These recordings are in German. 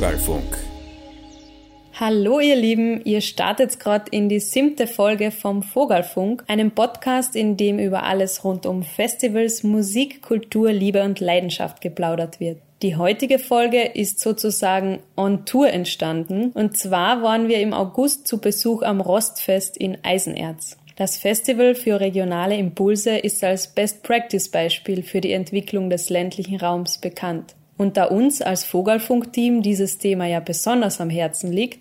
Vogelfunk. Hallo ihr Lieben, ihr startet gerade in die siebte Folge vom Vogelfunk, einem Podcast, in dem über alles rund um Festivals, Musik, Kultur, Liebe und Leidenschaft geplaudert wird. Die heutige Folge ist sozusagen on Tour entstanden und zwar waren wir im August zu Besuch am Rostfest in Eisenerz. Das Festival für regionale Impulse ist als Best Practice Beispiel für die Entwicklung des ländlichen Raums bekannt. Und da uns als Vogelfunk-Team dieses Thema ja besonders am Herzen liegt,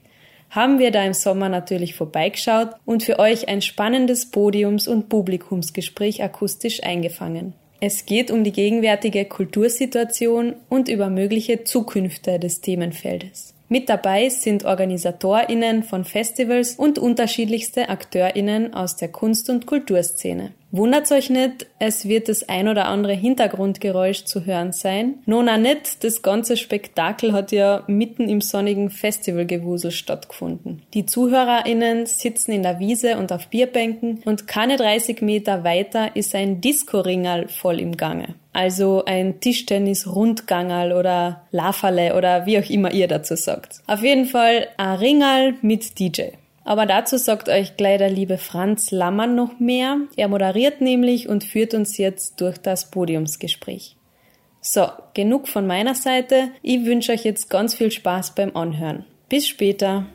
haben wir da im Sommer natürlich vorbeigeschaut und für euch ein spannendes Podiums- und Publikumsgespräch akustisch eingefangen. Es geht um die gegenwärtige Kultursituation und über mögliche Zukünfte des Themenfeldes. Mit dabei sind OrganisatorInnen von Festivals und unterschiedlichste AkteurInnen aus der Kunst- und Kulturszene. Wundert euch nicht, es wird das ein oder andere Hintergrundgeräusch zu hören sein. Nona nicht, das ganze Spektakel hat ja mitten im sonnigen Festivalgewusel stattgefunden. Die ZuhörerInnen sitzen in der Wiese und auf Bierbänken und keine 30 Meter weiter ist ein Disco-Ringal voll im Gange. Also ein Tischtennis-Rundgangerl oder Lafale oder wie auch immer ihr dazu sagt. Auf jeden Fall ein Ringal mit DJ. Aber dazu sagt euch gleich der liebe Franz Lammann noch mehr. Er moderiert nämlich und führt uns jetzt durch das Podiumsgespräch. So, genug von meiner Seite. Ich wünsche euch jetzt ganz viel Spaß beim Anhören. Bis später.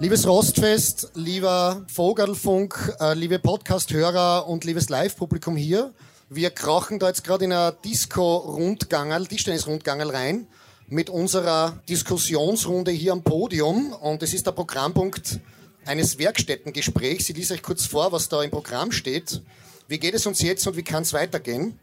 Liebes Rostfest, lieber Vogelfunk, äh, liebe Podcast-Hörer und liebes Live-Publikum hier. Wir krachen da jetzt gerade in ein Disco-Rundgangerl, Tischtennis-Rundgangerl rein mit unserer Diskussionsrunde hier am Podium. Und es ist der Programmpunkt eines Werkstättengesprächs. Ich lese euch kurz vor, was da im Programm steht. Wie geht es uns jetzt und wie kann es weitergehen?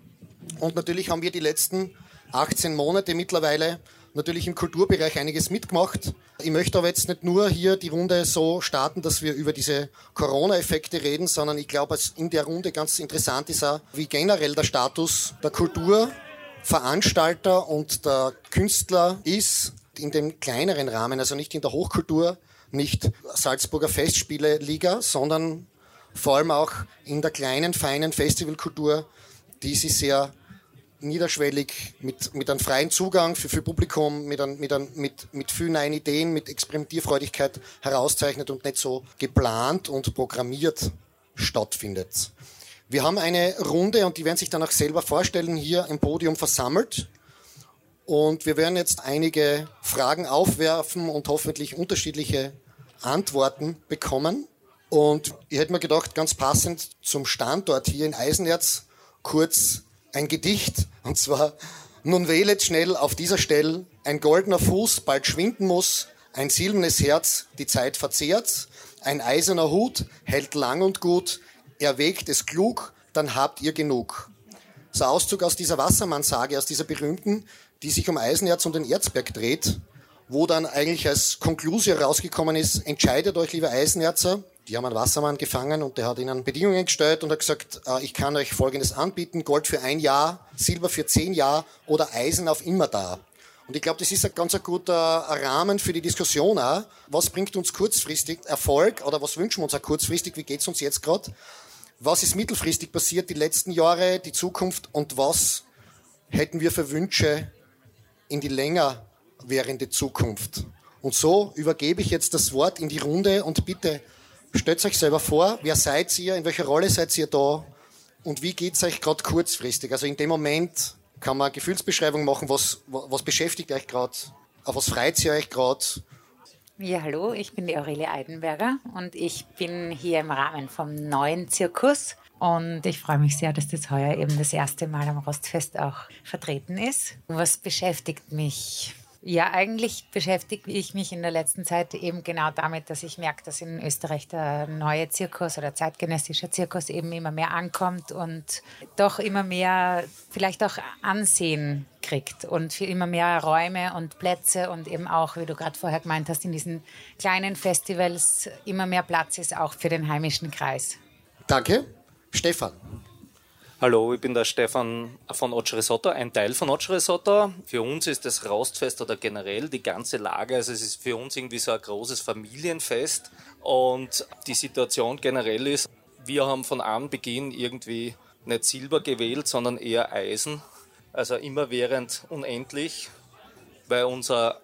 Und natürlich haben wir die letzten 18 Monate mittlerweile natürlich im Kulturbereich einiges mitgemacht. Ich möchte aber jetzt nicht nur hier die Runde so starten, dass wir über diese Corona-Effekte reden, sondern ich glaube, was in der Runde ganz interessant ist auch, wie generell der Status der Kulturveranstalter und der Künstler ist in dem kleineren Rahmen, also nicht in der Hochkultur, nicht Salzburger Festspiele-Liga, sondern vor allem auch in der kleinen, feinen Festivalkultur, die sich sehr niederschwellig, mit, mit einem freien Zugang für, für Publikum, mit, ein, mit, ein, mit, mit vielen neuen Ideen, mit Experimentierfreudigkeit herauszeichnet und nicht so geplant und programmiert stattfindet. Wir haben eine Runde und die werden sich dann auch selber vorstellen, hier im Podium versammelt. Und wir werden jetzt einige Fragen aufwerfen und hoffentlich unterschiedliche Antworten bekommen. Und ich hätte mir gedacht, ganz passend zum Standort hier in Eisenerz, kurz ein Gedicht, und zwar, nun wählet schnell auf dieser Stelle, ein goldener Fuß bald schwinden muss, ein silbernes Herz die Zeit verzehrt, ein eiserner Hut hält lang und gut, erwägt es klug, dann habt ihr genug. So Auszug aus dieser Wassermannsage, aus dieser berühmten, die sich um Eisenerz und den Erzberg dreht, wo dann eigentlich als Konklusion rausgekommen ist, entscheidet euch, liebe Eisenerzer, die haben einen Wassermann gefangen und der hat ihnen Bedingungen gestellt und hat gesagt, äh, ich kann euch Folgendes anbieten, Gold für ein Jahr, Silber für zehn Jahre oder Eisen auf immer da. Und ich glaube, das ist ein ganz ein guter Rahmen für die Diskussion auch. Was bringt uns kurzfristig Erfolg oder was wünschen wir uns auch kurzfristig? Wie geht's uns jetzt gerade? Was ist mittelfristig passiert die letzten Jahre, die Zukunft und was hätten wir für Wünsche in die länger währende Zukunft? Und so übergebe ich jetzt das Wort in die Runde und bitte Stellt euch selber vor, wer seid ihr, in welcher Rolle seid ihr da und wie geht es euch gerade kurzfristig? Also in dem Moment kann man eine Gefühlsbeschreibung machen, was, was beschäftigt euch gerade, auf was freut ihr euch gerade? Ja, hallo, ich bin die Aurelie Eidenberger und ich bin hier im Rahmen vom neuen Zirkus. Und ich freue mich sehr, dass das heuer eben das erste Mal am Rostfest auch vertreten ist. Was beschäftigt mich? Ja, eigentlich beschäftige ich mich in der letzten Zeit eben genau damit, dass ich merke, dass in Österreich der neue Zirkus oder zeitgenössische Zirkus eben immer mehr ankommt und doch immer mehr vielleicht auch Ansehen kriegt und immer mehr Räume und Plätze und eben auch, wie du gerade vorher gemeint hast, in diesen kleinen Festivals immer mehr Platz ist auch für den heimischen Kreis. Danke. Stefan. Hallo, ich bin der Stefan von Occi Risotto, ein Teil von Occi Risotto. Für uns ist das Rostfest oder generell die ganze Lage, also es ist für uns irgendwie so ein großes Familienfest und die Situation generell ist, wir haben von Anbeginn irgendwie nicht Silber gewählt, sondern eher Eisen. Also immerwährend unendlich, weil unser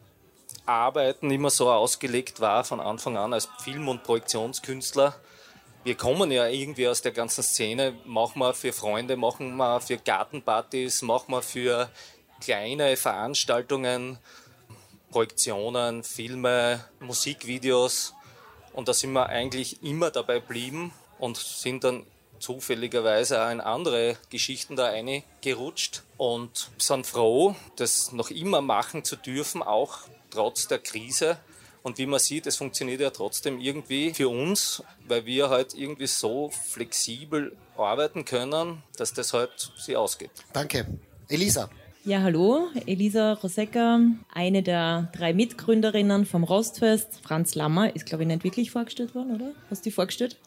Arbeiten immer so ausgelegt war von Anfang an als Film- und Projektionskünstler. Wir kommen ja irgendwie aus der ganzen Szene, machen wir für Freunde, machen wir für Gartenpartys, machen wir für kleine Veranstaltungen, Projektionen, Filme, Musikvideos. Und da sind wir eigentlich immer dabei geblieben und sind dann zufälligerweise auch in andere Geschichten da reingerutscht und sind froh, das noch immer machen zu dürfen, auch trotz der Krise. Und wie man sieht, es funktioniert ja trotzdem irgendwie für uns, weil wir halt irgendwie so flexibel arbeiten können, dass das halt sie ausgeht. Danke. Elisa. Ja, hallo, Elisa Rosecker, eine der drei Mitgründerinnen vom Rostfest. Franz Lammer ist, glaube ich, nicht wirklich vorgestellt worden, oder? Hast du die vorgestellt?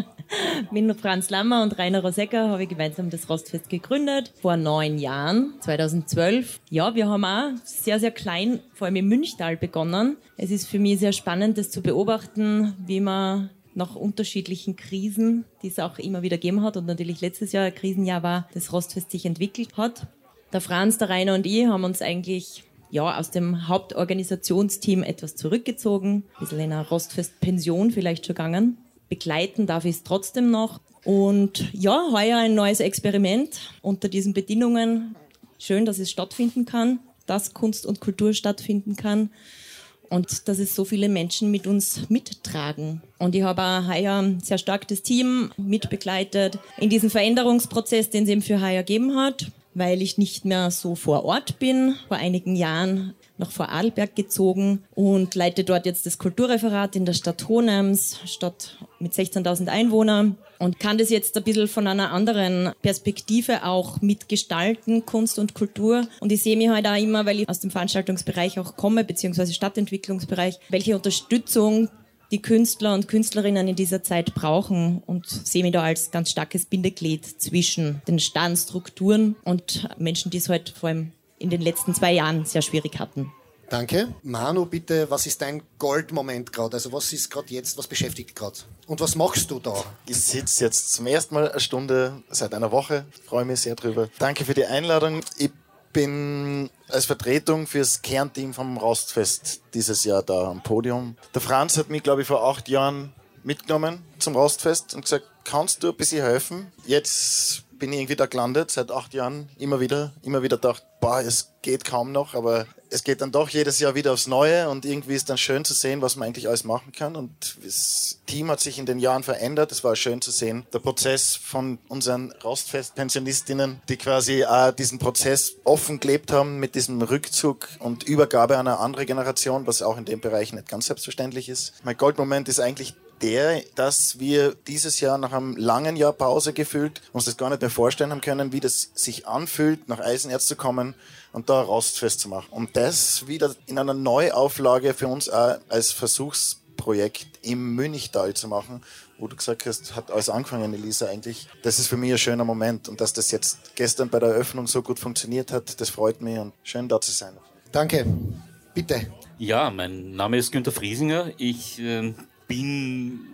Mit Franz Lammer und Rainer Rosecker habe ich gemeinsam das Rostfest gegründet, vor neun Jahren, 2012. Ja, wir haben auch sehr, sehr klein, vor allem im Münchtal begonnen. Es ist für mich sehr spannend, das zu beobachten, wie man nach unterschiedlichen Krisen, die es auch immer wieder gegeben hat und natürlich letztes Jahr ein Krisenjahr war, das Rostfest sich entwickelt hat der Franz, der Rainer und ich haben uns eigentlich ja, aus dem Hauptorganisationsteam etwas zurückgezogen, ein bisschen in einer Rostfest-Pension vielleicht schon gegangen. Begleiten darf ich es trotzdem noch. Und ja, heuer ein neues Experiment unter diesen Bedingungen. Schön, dass es stattfinden kann, dass Kunst und Kultur stattfinden kann und dass es so viele Menschen mit uns mittragen. Und ich habe auch heuer sehr stark das Team mitbegleitet in diesem Veränderungsprozess, den es eben für heuer gegeben hat weil ich nicht mehr so vor Ort bin. Vor einigen Jahren nach Vorarlberg gezogen und leite dort jetzt das Kulturreferat in der Stadt Honems, Stadt mit 16.000 Einwohnern und kann das jetzt ein bisschen von einer anderen Perspektive auch mitgestalten, Kunst und Kultur. Und ich sehe mich halt auch immer, weil ich aus dem Veranstaltungsbereich auch komme, beziehungsweise Stadtentwicklungsbereich, welche Unterstützung die Künstler und Künstlerinnen in dieser Zeit brauchen und sehe mich da als ganz starkes Bindeglied zwischen den starren Strukturen und Menschen, die es heute halt vor allem in den letzten zwei Jahren sehr schwierig hatten. Danke. Manu, bitte, was ist dein Goldmoment gerade? Also was ist gerade jetzt, was beschäftigt gerade? Und was machst du da? Ich sitze jetzt zum ersten Mal eine Stunde seit einer Woche, freue mich sehr drüber. Danke für die Einladung. Ich bin als Vertretung fürs Kernteam vom Rostfest dieses Jahr da am Podium. Der Franz hat mich, glaube ich, vor acht Jahren mitgenommen zum Rostfest und gesagt, kannst du ein bisschen helfen? Jetzt bin irgendwie da gelandet, seit acht Jahren, immer wieder, immer wieder gedacht, boah, es geht kaum noch, aber es geht dann doch jedes Jahr wieder aufs Neue und irgendwie ist dann schön zu sehen, was man eigentlich alles machen kann. Und das Team hat sich in den Jahren verändert. Es war schön zu sehen. Der Prozess von unseren Rostfest-Pensionistinnen, die quasi auch diesen Prozess offen gelebt haben mit diesem Rückzug und Übergabe an eine andere Generation, was auch in dem Bereich nicht ganz selbstverständlich ist. Mein Goldmoment ist eigentlich der, dass wir dieses Jahr nach einem langen Jahr Pause gefühlt uns das gar nicht mehr vorstellen haben können, wie das sich anfühlt, nach Eisenerz zu kommen und da Rostfest zu machen. Und das wieder in einer Neuauflage für uns auch als Versuchsprojekt im Münchtal zu machen, wo du gesagt hast, hat alles angefangen, Elisa, eigentlich. Das ist für mich ein schöner Moment. Und dass das jetzt gestern bei der Eröffnung so gut funktioniert hat, das freut mich und schön da zu sein. Danke. Bitte. Ja, mein Name ist Günter Friesinger. Ich äh, bin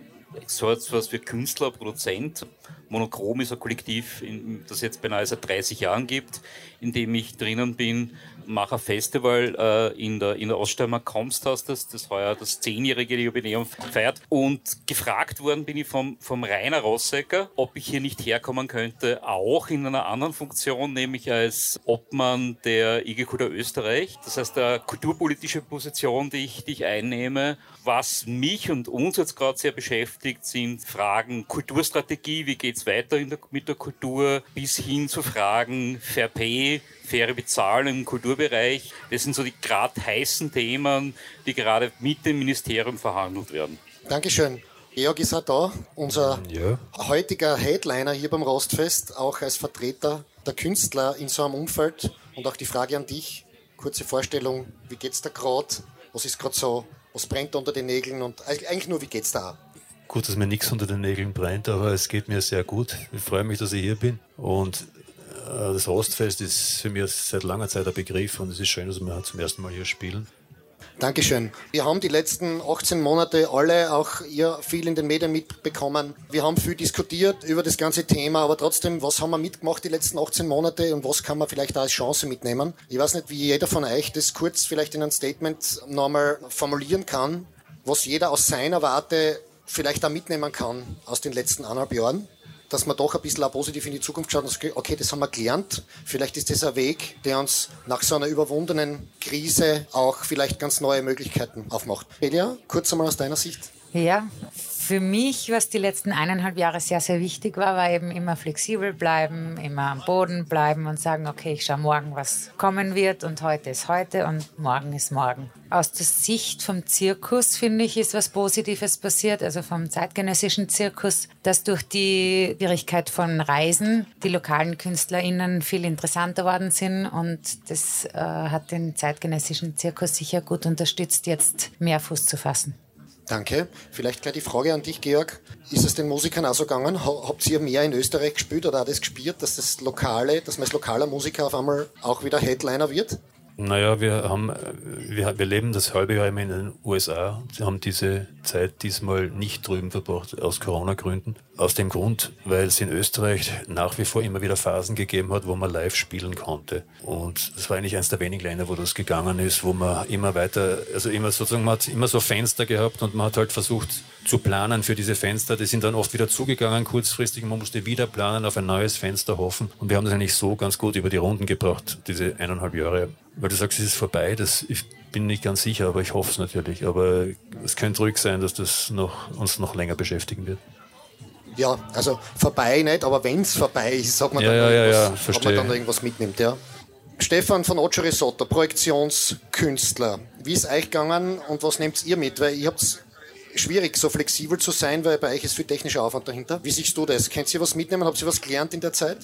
so etwas wie Künstler, Produzent. Monochrom ist ein Kollektiv, das jetzt beinahe seit 30 Jahren gibt, in dem ich drinnen bin mache ein Festival äh, in der, in der Oststeiermark Komsthaus, das, das heuer das zehnjährige Jubiläum feiert. Und gefragt worden bin ich vom, vom Rainer Rossecker, ob ich hier nicht herkommen könnte, auch in einer anderen Funktion, nämlich als Obmann der IG Kultur Österreich. Das heißt, der kulturpolitische Position, die ich, die ich einnehme. Was mich und uns jetzt gerade sehr beschäftigt, sind Fragen Kulturstrategie, wie geht's weiter der, mit der Kultur, bis hin zu Fragen Fair Pay, faire Bezahlung im Kulturbereich. Das sind so die gerade heißen Themen, die gerade mit dem Ministerium verhandelt werden. Dankeschön. Georg ist auch da, unser ja. heutiger Headliner hier beim Rostfest, auch als Vertreter der Künstler in so einem Umfeld. Und auch die Frage an dich, kurze Vorstellung, wie geht's da gerade? Was ist gerade so? Was brennt unter den Nägeln? Und eigentlich nur, wie geht's da? Gut, dass mir nichts unter den Nägeln brennt, aber es geht mir sehr gut. Ich freue mich, dass ich hier bin. Und das Rostfest ist für mich seit langer Zeit ein Begriff und es ist schön, dass wir zum ersten Mal hier spielen. Dankeschön. Wir haben die letzten 18 Monate alle, auch ihr, viel in den Medien mitbekommen. Wir haben viel diskutiert über das ganze Thema, aber trotzdem, was haben wir mitgemacht die letzten 18 Monate und was kann man vielleicht als Chance mitnehmen? Ich weiß nicht, wie jeder von euch das kurz vielleicht in einem Statement nochmal formulieren kann, was jeder aus seiner Warte vielleicht da mitnehmen kann aus den letzten anderthalb Jahren dass man doch ein bisschen auch positiv in die Zukunft schaut und sagt, okay, das haben wir gelernt. Vielleicht ist das ein Weg, der uns nach so einer überwundenen Krise auch vielleicht ganz neue Möglichkeiten aufmacht. Elia, kurz einmal aus deiner Sicht. Ja, für mich, was die letzten eineinhalb Jahre sehr, sehr wichtig war, war eben immer flexibel bleiben, immer am Boden bleiben und sagen, okay, ich schaue morgen, was kommen wird und heute ist heute und morgen ist morgen. Aus der Sicht vom Zirkus, finde ich, ist was Positives passiert, also vom zeitgenössischen Zirkus, dass durch die Schwierigkeit von Reisen die lokalen KünstlerInnen viel interessanter worden sind und das äh, hat den zeitgenössischen Zirkus sicher gut unterstützt, jetzt mehr Fuß zu fassen. Danke. Vielleicht gleich die Frage an dich, Georg. Ist es den Musikern auch so gegangen? Habt ihr mehr in Österreich gespielt oder hat es gespürt, dass das Lokale, dass man als lokaler Musiker auf einmal auch wieder Headliner wird? Naja, wir haben, wir, wir leben das halbe Jahr immer in den USA. Wir haben diese Zeit diesmal nicht drüben verbracht, aus Corona-Gründen. Aus dem Grund, weil es in Österreich nach wie vor immer wieder Phasen gegeben hat, wo man live spielen konnte. Und es war eigentlich eines der wenigen Länder, wo das gegangen ist, wo man immer weiter, also immer sozusagen, man hat immer so Fenster gehabt und man hat halt versucht zu planen für diese Fenster. Die sind dann oft wieder zugegangen kurzfristig. Man musste wieder planen, auf ein neues Fenster hoffen. Und wir haben das eigentlich so ganz gut über die Runden gebracht, diese eineinhalb Jahre. Weil du sagst, es ist vorbei, das, ich bin nicht ganz sicher, aber ich hoffe es natürlich. Aber es könnte ruhig sein, dass das noch, uns noch länger beschäftigen wird. Ja, also vorbei nicht, aber wenn es vorbei ist, sagt man ja, dann, ja, ja, verstehe. man dann irgendwas mitnimmt. Ja. Stefan von Ocho Projektionskünstler. Wie ist euch gegangen und was nehmt ihr mit? Weil ihr habt schwierig, so flexibel zu sein, weil bei euch ist viel technischer Aufwand dahinter. Wie siehst du das? Könnt ihr was mitnehmen? Habt ihr was gelernt in der Zeit?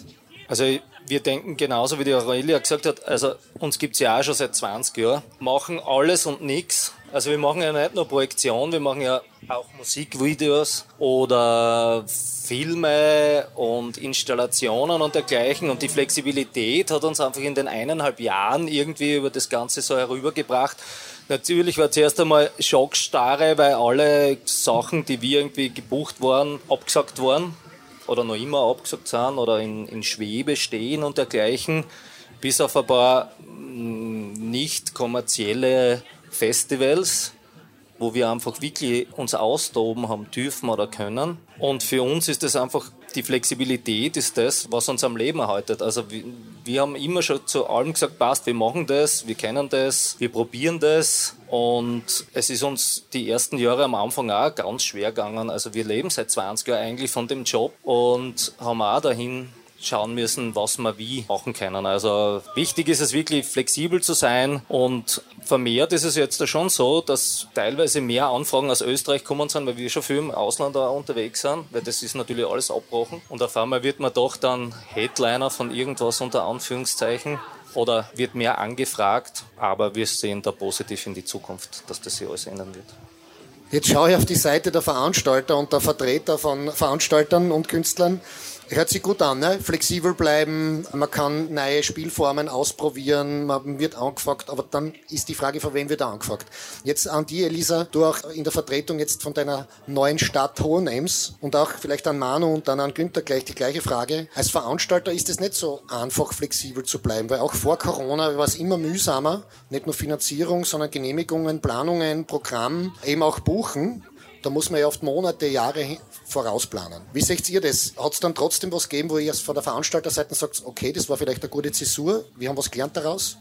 Also wir denken genauso, wie die Aurelia gesagt hat, also uns gibt es ja auch schon seit 20 Jahren, machen alles und nichts. Also wir machen ja nicht nur Projektion, wir machen ja auch Musikvideos oder Filme und Installationen und dergleichen. Und die Flexibilität hat uns einfach in den eineinhalb Jahren irgendwie über das Ganze so herübergebracht. Natürlich war zuerst einmal Schockstarre, weil alle Sachen, die wir irgendwie gebucht waren, abgesagt waren oder noch immer abgesagt sind oder in, in Schwebe stehen und dergleichen, bis auf ein paar mm, nicht kommerzielle Festivals, wo wir einfach wirklich uns austoben haben dürfen oder können. Und für uns ist das einfach, die Flexibilität ist das, was uns am Leben erhaltet. Also wir, wir haben immer schon zu allem gesagt, passt, wir machen das, wir kennen das, wir probieren das. Und es ist uns die ersten Jahre am Anfang auch ganz schwer gegangen. Also wir leben seit 20 Jahren eigentlich von dem Job und haben auch dahin schauen müssen, was wir wie machen können. Also wichtig ist es wirklich flexibel zu sein und vermehrt ist es jetzt schon so, dass teilweise mehr Anfragen aus Österreich kommen sind, weil wir schon viel im Ausland auch unterwegs sind, weil das ist natürlich alles abbrochen und auf einmal wird man doch dann Headliner von irgendwas unter Anführungszeichen oder wird mehr angefragt, aber wir sehen da positiv in die Zukunft, dass das sich alles ändern wird. Jetzt schaue ich auf die Seite der Veranstalter und der Vertreter von Veranstaltern und Künstlern. Hört sich gut an, ne? flexibel bleiben, man kann neue Spielformen ausprobieren, man wird angefragt, aber dann ist die Frage, von wem wird er angefragt. Jetzt an die, Elisa, du auch in der Vertretung jetzt von deiner neuen Stadt Hohenems und auch vielleicht an Manu und dann an Günther gleich die gleiche Frage. Als Veranstalter ist es nicht so einfach, flexibel zu bleiben, weil auch vor Corona war es immer mühsamer, nicht nur Finanzierung, sondern Genehmigungen, Planungen, Programm, eben auch buchen. Da muss man ja oft Monate, Jahre vorausplanen. Wie seht ihr das? Hat es dann trotzdem was gegeben, wo ihr von der Veranstalterseite sagt, okay, das war vielleicht eine gute Zäsur, wir haben was gelernt daraus?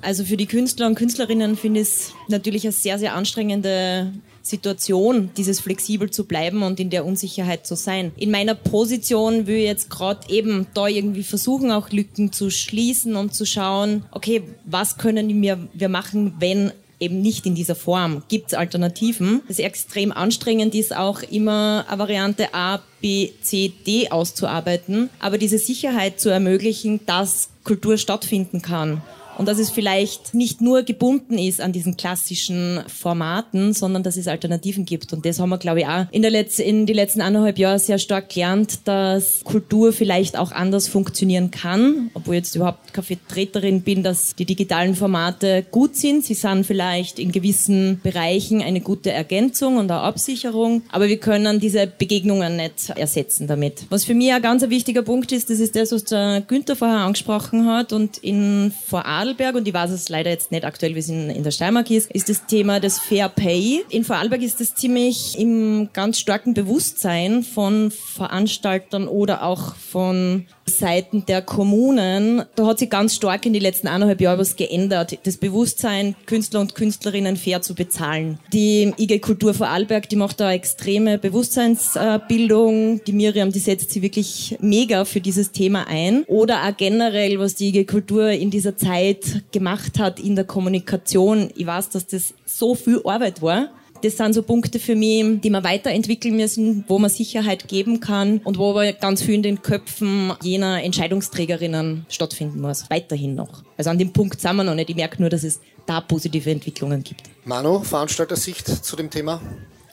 Also für die Künstler und Künstlerinnen finde ich es natürlich eine sehr, sehr anstrengende Situation, dieses flexibel zu bleiben und in der Unsicherheit zu sein. In meiner Position will ich jetzt gerade eben da irgendwie versuchen, auch Lücken zu schließen und zu schauen, okay, was können wir machen, wenn eben nicht in dieser Form. Gibt es Alternativen? Das extrem anstrengend ist auch immer eine Variante A, B, C, D auszuarbeiten, aber diese Sicherheit zu ermöglichen, dass Kultur stattfinden kann. Und dass es vielleicht nicht nur gebunden ist an diesen klassischen Formaten, sondern dass es Alternativen gibt. Und das haben wir, glaube ich, auch in, der Letz in die letzten anderthalb Jahre sehr stark gelernt, dass Kultur vielleicht auch anders funktionieren kann, obwohl ich jetzt überhaupt keine Vertreterin bin, dass die digitalen Formate gut sind. Sie sind vielleicht in gewissen Bereichen eine gute Ergänzung und eine Absicherung, aber wir können diese Begegnungen nicht ersetzen damit. Was für mich ein ganz wichtiger Punkt ist, das ist das, was der Günther vorher angesprochen hat und in Vorarlberg, und ich weiß es leider jetzt nicht aktuell, wie es in, in der Steiermark ist, ist das Thema des Fair Pay. In Vorarlberg ist das ziemlich im ganz starken Bewusstsein von Veranstaltern oder auch von Seiten der Kommunen, da hat sich ganz stark in den letzten eineinhalb Jahren was geändert. Das Bewusstsein, Künstler und Künstlerinnen fair zu bezahlen. Die IG Kultur Vorarlberg, die macht da extreme Bewusstseinsbildung. Die Miriam, die setzt sich wirklich mega für dieses Thema ein. Oder auch generell, was die IG Kultur in dieser Zeit gemacht hat in der Kommunikation. Ich weiß, dass das so viel Arbeit war das sind so Punkte für mich, die wir weiterentwickeln müssen, wo man Sicherheit geben kann und wo aber ganz viel in den Köpfen jener Entscheidungsträgerinnen stattfinden muss. Weiterhin noch. Also an dem Punkt sind wir noch nicht. Ich merke nur, dass es da positive Entwicklungen gibt. Manu, Veranstaltersicht zu dem Thema?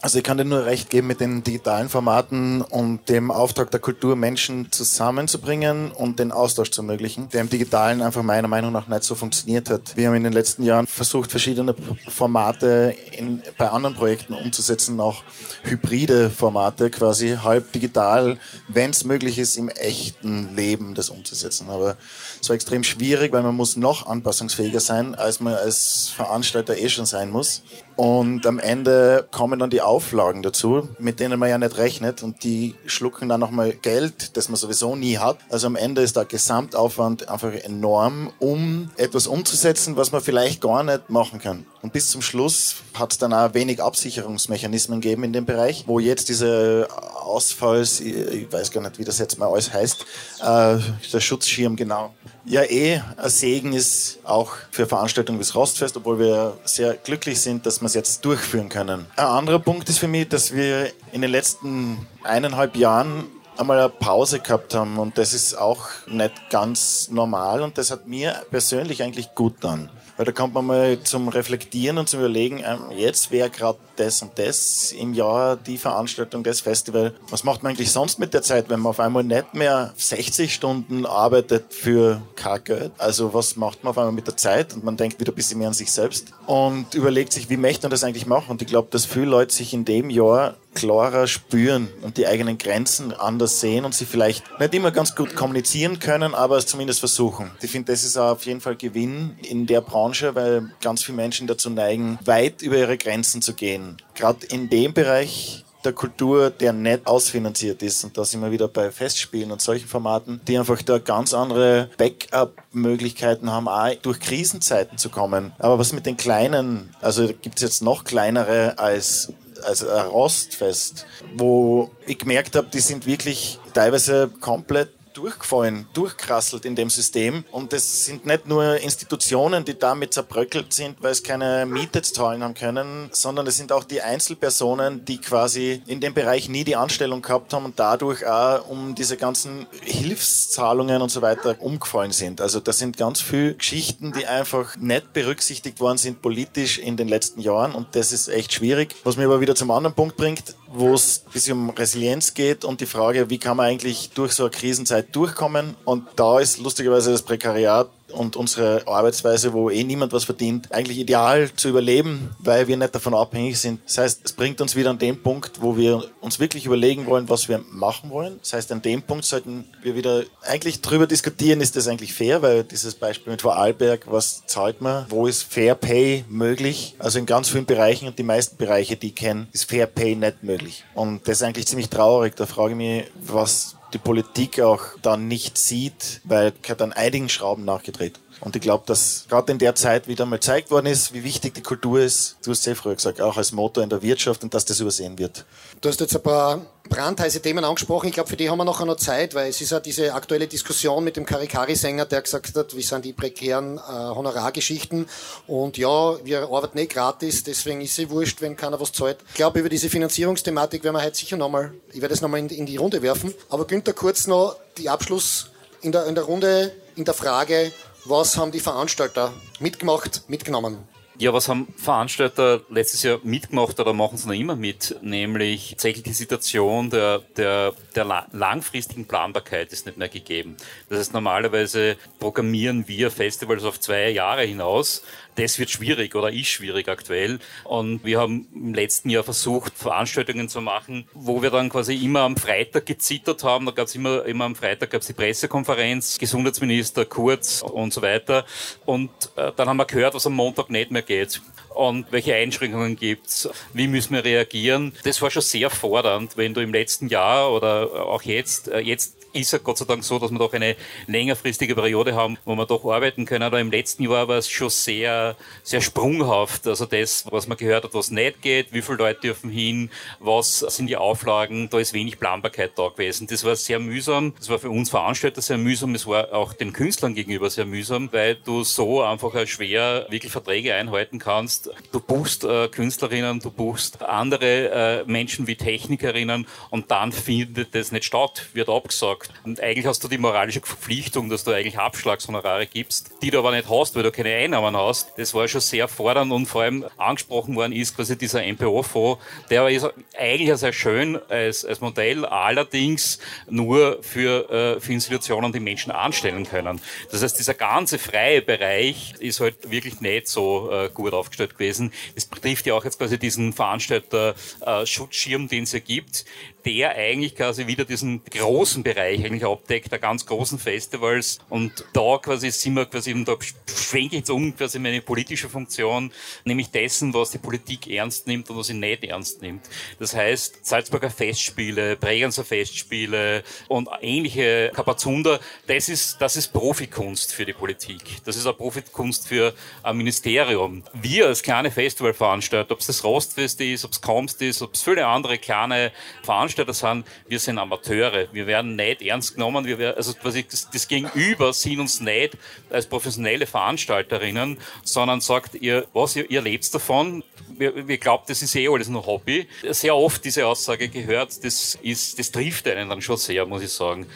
Also ich kann dir nur recht geben mit den digitalen Formaten und dem Auftrag der Kultur, Menschen zusammenzubringen und den Austausch zu ermöglichen, der im Digitalen einfach meiner Meinung nach nicht so funktioniert hat. Wir haben in den letzten Jahren versucht, verschiedene Formate in, bei anderen Projekten umzusetzen, auch hybride Formate, quasi halb digital, wenn es möglich ist, im echten Leben das umzusetzen. Aber es war extrem schwierig, weil man muss noch anpassungsfähiger sein, als man als Veranstalter eh schon sein muss. Und am Ende kommen dann die Auflagen dazu, mit denen man ja nicht rechnet und die schlucken dann nochmal Geld, das man sowieso nie hat. Also am Ende ist der Gesamtaufwand einfach enorm, um etwas umzusetzen, was man vielleicht gar nicht machen kann. Und bis zum Schluss hat es dann auch wenig Absicherungsmechanismen gegeben in dem Bereich, wo jetzt diese Ausfalls, ich weiß gar nicht, wie das jetzt mal alles heißt, äh, der Schutzschirm genau. Ja, eh, ein Segen ist auch für Veranstaltungen wie das Rostfest, obwohl wir sehr glücklich sind, dass wir es jetzt durchführen können. Ein anderer Punkt ist für mich, dass wir in den letzten eineinhalb Jahren einmal eine Pause gehabt haben und das ist auch nicht ganz normal und das hat mir persönlich eigentlich gut dann. Weil da kommt man mal zum Reflektieren und zum Überlegen, ähm, jetzt wäre gerade das und das im Jahr, die Veranstaltung, das Festival. Was macht man eigentlich sonst mit der Zeit, wenn man auf einmal nicht mehr 60 Stunden arbeitet für kein Geld? Also was macht man auf einmal mit der Zeit? Und man denkt wieder ein bisschen mehr an sich selbst und überlegt sich, wie möchte man das eigentlich machen? Und ich glaube, dass viele Leute sich in dem Jahr klarer spüren und die eigenen Grenzen anders sehen und sie vielleicht nicht immer ganz gut kommunizieren können, aber es zumindest versuchen. Ich finde, das ist auf jeden Fall Gewinn in der Branche, weil ganz viele Menschen dazu neigen, weit über ihre Grenzen zu gehen. Gerade in dem Bereich der Kultur, der nicht ausfinanziert ist. Und da sind wir wieder bei Festspielen und solchen Formaten, die einfach da ganz andere Backup-Möglichkeiten haben, auch durch Krisenzeiten zu kommen. Aber was mit den kleinen, also gibt es jetzt noch kleinere als also ein Rostfest, wo ich gemerkt habe, die sind wirklich teilweise komplett durchgefallen, durchkrasselt in dem System. Und es sind nicht nur Institutionen, die damit zerbröckelt sind, weil es keine Miete zahlen haben können, sondern es sind auch die Einzelpersonen, die quasi in dem Bereich nie die Anstellung gehabt haben und dadurch auch um diese ganzen Hilfszahlungen und so weiter umgefallen sind. Also das sind ganz viele Geschichten, die einfach nicht berücksichtigt worden sind politisch in den letzten Jahren und das ist echt schwierig. Was mir aber wieder zum anderen Punkt bringt, wo es ein bisschen um Resilienz geht und die Frage, wie kann man eigentlich durch so eine Krisenzeit durchkommen. Und da ist lustigerweise das Prekariat und unsere Arbeitsweise, wo eh niemand was verdient, eigentlich ideal zu überleben, weil wir nicht davon abhängig sind. Das heißt, es bringt uns wieder an den Punkt, wo wir uns wirklich überlegen wollen, was wir machen wollen. Das heißt, an dem Punkt sollten wir wieder eigentlich drüber diskutieren, ist das eigentlich fair, weil dieses Beispiel mit Vorarlberg, was zahlt man, wo ist Fair Pay möglich? Also in ganz vielen Bereichen und die meisten Bereiche, die ich kenne, ist Fair Pay nicht möglich. Und das ist eigentlich ziemlich traurig. Da frage ich mich, was die Politik auch dann nicht sieht, weil hat an einigen Schrauben nachgedreht. Und ich glaube, dass gerade in der Zeit wieder mal gezeigt worden ist, wie wichtig die Kultur ist. Du hast sehr früher gesagt, auch als Motor in der Wirtschaft und dass das übersehen wird. Du hast jetzt ein paar brandheiße Themen angesprochen. Ich glaube, für die haben wir nachher noch Zeit, weil es ist ja diese aktuelle Diskussion mit dem Karikari-Sänger, der gesagt hat, wie sind die prekären äh, Honorargeschichten. Und ja, wir arbeiten nicht gratis, deswegen ist es wurscht, wenn keiner was zahlt. Ich glaube, über diese Finanzierungsthematik werden wir heute sicher nochmal, ich werde es nochmal in, in die Runde werfen. Aber Günther, kurz noch die Abschluss in der, in der Runde in der Frage, Was haben die Veranstalter mitgemacht, mitgenommen? Ja, was haben Veranstalter letztes Jahr mitgemacht oder machen sie noch immer mit? Nämlich tatsächlich die Situation der, der, der langfristigen Planbarkeit ist nicht mehr gegeben. Das heißt, normalerweise programmieren wir Festivals auf zwei Jahre hinaus das wird schwierig oder ist schwierig aktuell. Und wir haben im letzten Jahr versucht, Veranstaltungen zu machen, wo wir dann quasi immer am Freitag gezittert haben. Da gab es immer, immer am Freitag gab es die Pressekonferenz, Gesundheitsminister Kurz und so weiter. Und äh, dann haben wir gehört, was am Montag nicht mehr geht und welche Einschränkungen gibt's, wie müssen wir reagieren. Das war schon sehr fordernd, wenn du im letzten Jahr oder auch jetzt, äh, jetzt ist ja Gott sei Dank so, dass wir doch eine längerfristige Periode haben, wo wir doch arbeiten können. Aber im letzten Jahr war es schon sehr, sehr sprunghaft. Also das, was man gehört hat, was nicht geht, wie viele Leute dürfen hin, was sind die Auflagen, da ist wenig Planbarkeit da gewesen. Das war sehr mühsam. Das war für uns Veranstalter sehr mühsam. Es war auch den Künstlern gegenüber sehr mühsam, weil du so einfach schwer wirklich Verträge einhalten kannst. Du buchst äh, Künstlerinnen, du buchst andere äh, Menschen wie Technikerinnen und dann findet das nicht statt, wird abgesagt gesagt. Und eigentlich hast du die moralische Verpflichtung, dass du eigentlich Abschlagshonorare gibst, die du aber nicht hast, weil du keine Einnahmen hast. Das war schon sehr fordernd und vor allem angesprochen worden ist quasi dieser MPO-Fonds, der ist eigentlich sehr schön als, als Modell, allerdings nur für, äh, für Institutionen, die Menschen anstellen können. Das heißt, dieser ganze freie Bereich ist halt wirklich nicht so äh, gut aufgestellt gewesen. Das betrifft ja auch jetzt quasi diesen Veranstalter äh, Schutzschirm, den es ja gibt, der eigentlich quasi wieder diesen großen Bereich eigentlich abdeckt, der ganz großen Festivals. Und da quasi sind wir quasi, und da schwenke ich jetzt um quasi meine politische Funktion, nämlich dessen, was die Politik ernst nimmt und was sie nicht ernst nimmt. Das heißt, Salzburger Festspiele, Bregenzer Festspiele und ähnliche Kapazunder, das ist, das ist Profikunst für die Politik. Das ist auch Profikunst für ein Ministerium. Wir als kleine Festivalveranstalter, ob es das Rostfest ist, ob es Komst ist, ob es viele andere kleine Veranstaltungen Veranstalter sind, wir sind Amateure. Wir werden nicht ernst genommen. Wir werden, also quasi das, das Gegenüber sieht uns nicht als professionelle Veranstalterinnen, sondern sagt ihr, was, ihr, ihr lebt davon. Wir, wir glauben, das ist eh alles nur Hobby. Sehr oft diese Aussage gehört, das ist, das trifft einen dann schon sehr, muss ich sagen.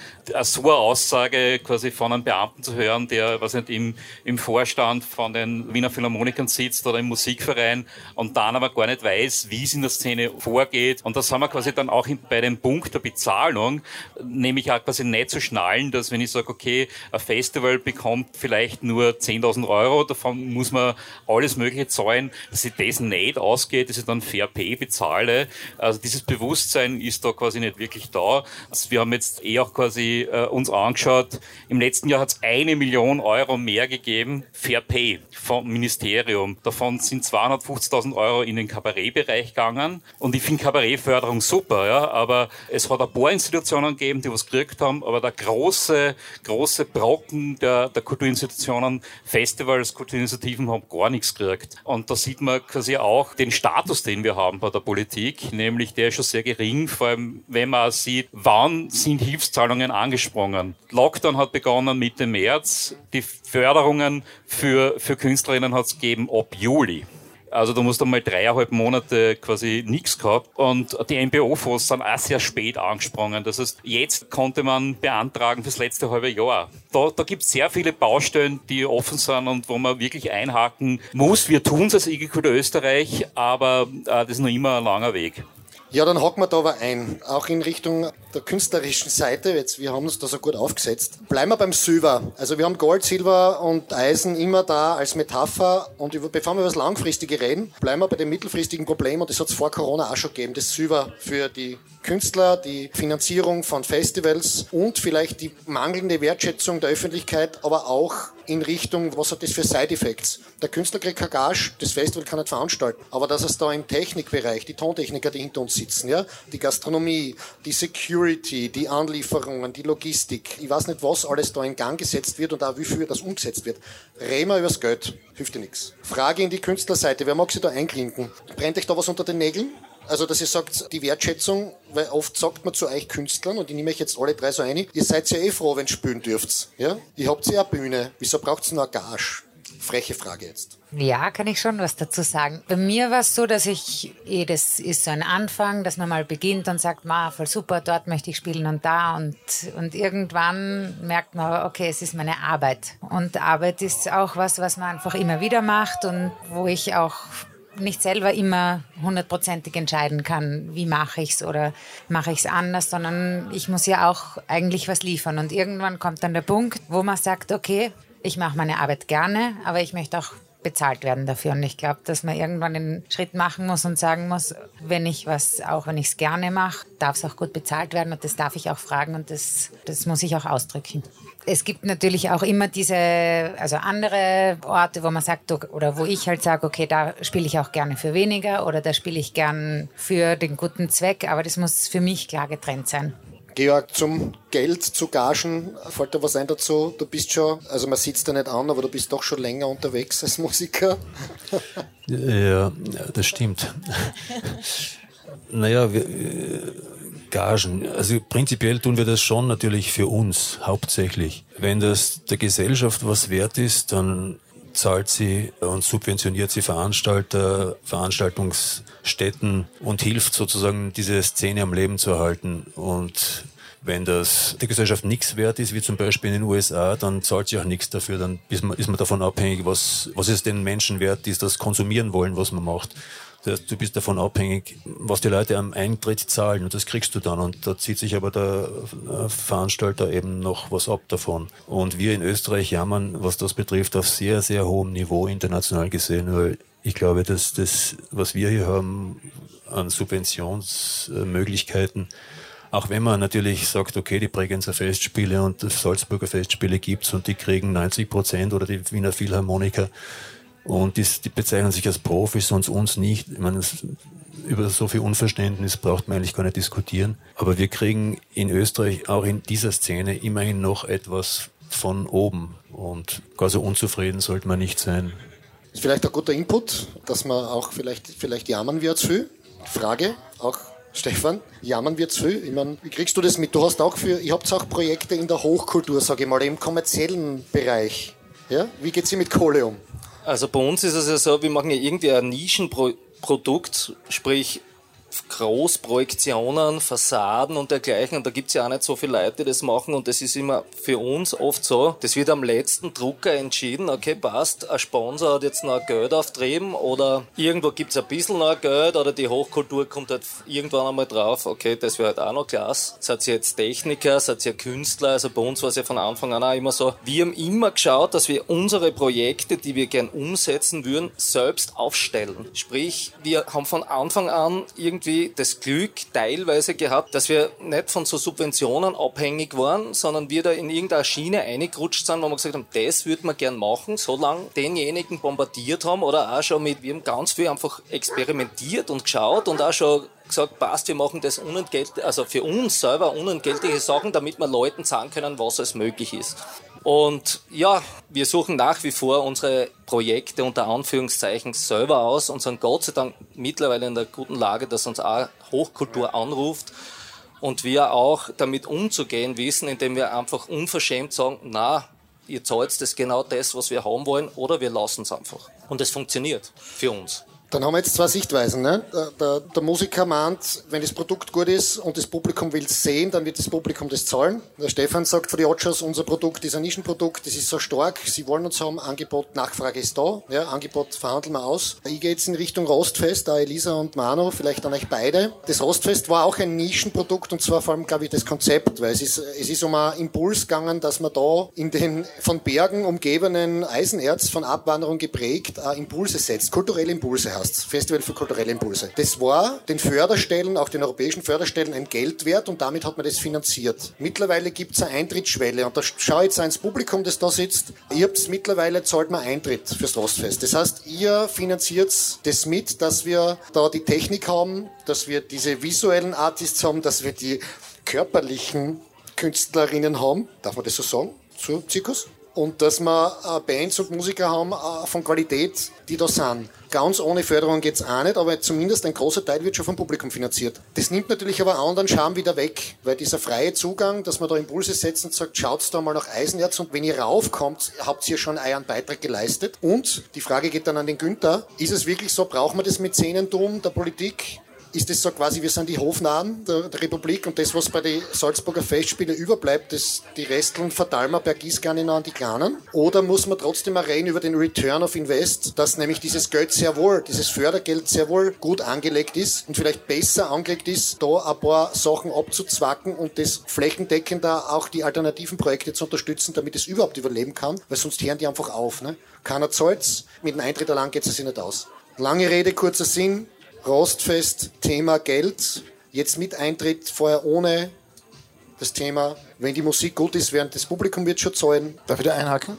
So eine Aussage quasi von einem Beamten zu hören, der, was nicht, im, im Vorstand von den Wiener Philharmonikern sitzt oder im Musikverein und dann aber gar nicht weiß, wie es in der Szene vorgeht. Und das haben wir quasi dann auch in, bei dem Punkt der Bezahlung nämlich auch quasi nicht zu schnallen, dass wenn ich sage, okay, ein Festival bekommt vielleicht nur 10.000 Euro, davon muss man alles Mögliche zahlen, dass ich das nicht ausgeht, dass ich dann Fair Pay bezahle. Also dieses Bewusstsein ist da quasi nicht wirklich da. Also wir haben jetzt eh auch quasi äh, uns angeschaut, im letzten Jahr hat es eine Million Euro mehr gegeben, Fair Pay vom Ministerium. Davon sind 250.000 Euro in den Kabarettbereich gegangen und ich finde Kabarettförderung super, ja, aber es hat ein paar Institutionen gegeben, die was gekriegt haben, aber der große, große Brocken der, der Kulturinstitutionen, Festivals, Kulturinitiativen haben gar nichts gekriegt. Und da sieht man quasi auch den Status, den wir haben bei der Politik, nämlich der ist schon sehr gering, vor allem wenn man sieht, wann sind Hilfszahlungen angesprungen. Lockdown hat begonnen Mitte März, die Förderungen für, für Künstlerinnen hat es gegeben ab Juli. Also du musst einmal dreieinhalb Monate quasi nichts gehabt. Und die MBO-Fonds sind auch sehr spät angesprungen. Das heißt, jetzt konnte man beantragen fürs letzte halbe Jahr. Da, da gibt es sehr viele Baustellen, die offen sind und wo man wirklich einhaken muss. Wir tun es als IG Kultur Österreich, aber äh, das ist noch immer ein langer Weg. Ja, dann haken wir da aber ein, auch in Richtung der künstlerischen Seite. Jetzt, wir haben uns da so gut aufgesetzt. Bleiben wir beim Silber. Also wir haben Gold, Silber und Eisen immer da als Metapher. Und über, bevor wir über das Langfristige reden, bleiben wir bei dem mittelfristigen Problem. Und das hat es vor Corona auch schon gegeben. Das Silber für die Künstler, die Finanzierung von Festivals und vielleicht die mangelnde Wertschätzung der Öffentlichkeit, aber auch in Richtung, was hat das für Side-Effects? Der Künstler kriegt kein Gage, das Festival kann nicht veranstalten, aber dass es da im Technikbereich, die Tontechniker, die hinter uns sitzen, ja, die Gastronomie, die Security, die Anlieferungen, die Logistik, ich weiß nicht, was alles da in Gang gesetzt wird und auch wie viel das umgesetzt wird. Reden wir übers Geld, hilft dir nichts. Frage in die Künstlerseite, wer mag sich da einklinken? Brennt euch da was unter den Nägeln? Also, dass ihr sagt, die Wertschätzung, weil oft sagt man zu euch Künstlern, und ich nehme euch jetzt alle drei so ein, ihr seid ja eh froh, wenn ihr spielen dürft. Ja? Ihr habt ja eine Bühne. Wieso braucht ihr noch eine Gage? freche Frage jetzt. Ja, kann ich schon was dazu sagen. Bei mir war es so, dass ich, eh, das ist so ein Anfang, dass man mal beginnt und sagt, ma, voll super, dort möchte ich spielen und da und, und irgendwann merkt man, okay, es ist meine Arbeit. Und Arbeit ist auch was, was man einfach immer wieder macht und wo ich auch nicht selber immer hundertprozentig entscheiden kann, wie mache ich es oder mache ich es anders, sondern ich muss ja auch eigentlich was liefern. Und irgendwann kommt dann der Punkt, wo man sagt, okay, ich mache meine Arbeit gerne, aber ich möchte auch bezahlt werden dafür. Und ich glaube, dass man irgendwann den Schritt machen muss und sagen muss, wenn ich was, auch wenn ich es gerne mache, darf es auch gut bezahlt werden und das darf ich auch fragen und das, das muss ich auch ausdrücken. Es gibt natürlich auch immer diese, also andere Orte, wo man sagt, oder wo ich halt sage, okay, da spiele ich auch gerne für weniger oder da spiele ich gern für den guten Zweck, aber das muss für mich klar getrennt sein. Georg, zum Geld, zu Gagen, fällt dir was ein dazu? Du bist schon, also man es dir nicht an, aber du bist doch schon länger unterwegs als Musiker. ja, das stimmt. naja, wir, Gagen, also prinzipiell tun wir das schon natürlich für uns, hauptsächlich. Wenn das der Gesellschaft was wert ist, dann zahlt sie und subventioniert sie Veranstalter, Veranstaltungsstätten und hilft sozusagen diese Szene am Leben zu erhalten. Und wenn das der Gesellschaft nichts wert ist, wie zum Beispiel in den USA, dann zahlt sie auch nichts dafür. Dann ist man, ist man davon abhängig, was, was ist den Menschen wert, die das konsumieren wollen, was man macht. Das du bist davon abhängig, was die Leute am Eintritt zahlen und das kriegst du dann. Und da zieht sich aber der äh, Veranstalter eben noch was ab davon. Und wir in Österreich jammern, was das betrifft, auf sehr, sehr hohem Niveau international gesehen, weil ich glaube, dass das, was wir hier haben an Subventionsmöglichkeiten, auch wenn man natürlich sagt, okay, die Bregenzer Festspiele und Salzburger Festspiele gibt's und die kriegen 90 Prozent oder die Wiener Philharmoniker und die, die bezeichnen sich als Profis, sonst uns nicht. Ich meine, über so viel Unverständnis braucht man eigentlich gar nicht diskutieren. Aber wir kriegen in Österreich auch in dieser Szene immerhin noch etwas von oben. Und gar so unzufrieden sollte man nicht sein. Ist vielleicht ein guter Input, dass man auch vielleicht, vielleicht jammern wir zu viel. Frage, auch Stefan, jammern wir zu viel? Ich meine, wie kriegst du das mit? Du hast auch für, ihr habt auch Projekte in der Hochkultur, sage ich mal, im kommerziellen Bereich. Ja? Wie geht es mit Kohle um? Also bei uns ist es ja so, wir machen ja irgendwie ein Nischenprodukt, sprich Großprojektionen, Fassaden und dergleichen. Und da gibt's ja auch nicht so viele Leute, die das machen. Und das ist immer für uns oft so, das wird am letzten Drucker entschieden, okay, passt, ein Sponsor hat jetzt noch Geld auftrieben oder irgendwo gibt's ein bisschen noch Geld oder die Hochkultur kommt halt irgendwann einmal drauf, okay, das wäre halt auch noch klasse. Seid ihr jetzt Techniker, seid ihr Künstler? Also bei uns war es ja von Anfang an auch immer so, wir haben immer geschaut, dass wir unsere Projekte, die wir gern umsetzen würden, selbst aufstellen. Sprich, wir haben von Anfang an irgendwie irgendwie das Glück teilweise gehabt, dass wir nicht von so Subventionen abhängig waren, sondern wir da in irgendeine Schiene eingerutscht sind, wo wir gesagt haben, das würden wir gern machen, solange denjenigen bombardiert haben oder auch schon mit, wir haben ganz viel einfach experimentiert und geschaut und auch schon gesagt, passt, wir machen das unentgeltlich, also für uns selber unentgeltliche Sachen, damit wir Leuten sagen können, was es möglich ist. Und ja, wir suchen nach wie vor unsere Projekte unter Anführungszeichen selber aus und sind Gott sei Dank mittlerweile in der guten Lage, dass uns auch Hochkultur anruft und wir auch damit umzugehen wissen, indem wir einfach unverschämt sagen, na, ihr zahlt das genau das, was wir haben wollen, oder wir lassen es einfach. Und es funktioniert für uns. Dann haben wir jetzt zwei Sichtweisen. Ne? Der, der, der, Musiker meint, wenn das Produkt gut ist und das Publikum will es sehen, dann wird das Publikum das zahlen. Der Stefan sagt für die Otschers, unser Produkt ist ein Nischenprodukt, das ist so stark, sie wollen uns haben, Angebot, Nachfrage ist da. Ja, Angebot verhandeln wir aus. Ich gehe jetzt in Richtung Rostfest, da Elisa und Manu, vielleicht an euch beide. Das Rostfest war auch ein Nischenprodukt und zwar vor allem, glaube ich, das Konzept, weil es ist, es ist um einen Impuls gegangen, dass man da in den von Bergen umgebenen Eisenerz von Abwanderung geprägt Impulse setzt, kulturelle Impulse hat heißt Festival für kulturelle Impulse. Das war den Förderstellen, auch den europäischen Förderstellen, ein Geld wert und damit hat man das finanziert. Mittlerweile gibt es eine Eintrittsschwelle und da schau jetzt ins Publikum, das da sitzt. Ihr habt mittlerweile zahlt man Eintritt fürs Rostfest. Das heißt, ihr finanziert das mit, dass wir da die Technik haben, dass wir diese visuellen Artists haben, dass wir die körperlichen Künstlerinnen haben. Darf man das so sagen? Zu Zirkus? und dass wir äh, Bands und Musiker haben äh, von Qualität, die da sind. Ganz ohne Förderung geht es auch nicht, aber zumindest ein großer Teil wird schon vom Publikum finanziert. Das nimmt natürlich aber anderen Charme wieder weg, weil dieser freie Zugang, dass man da Impulse setzt und sagt, schaut da mal nach Eisenerz und wenn ihr raufkommt, habt ihr schon euren Beitrag geleistet. Und die Frage geht dann an den Günther, ist es wirklich so, braucht man das Mäzenentum der Politik? Ist es so quasi, wir sind die Hofnahen der, der, Republik und das, was bei den Salzburger Festspielen überbleibt, das, die Resteln verteilen wir per Gießkanne an die Kleinen? Oder muss man trotzdem mal reden über den Return of Invest, dass nämlich dieses Geld sehr wohl, dieses Fördergeld sehr wohl gut angelegt ist und vielleicht besser angelegt ist, da ein paar Sachen abzuzwacken und das flächendeckender auch die alternativen Projekte zu unterstützen, damit es überhaupt überleben kann, weil sonst hören die einfach auf. Ne? Keiner zahlt's, mit dem Eintritt allein geht es sich nicht aus. Lange Rede, kurzer Sinn. Rostfest, Thema Geld, jetzt mit Eintritt, vorher ohne das Thema, wenn die Musik gut ist, während das Publikum wird schon zahlen. Darf ich da einhaken?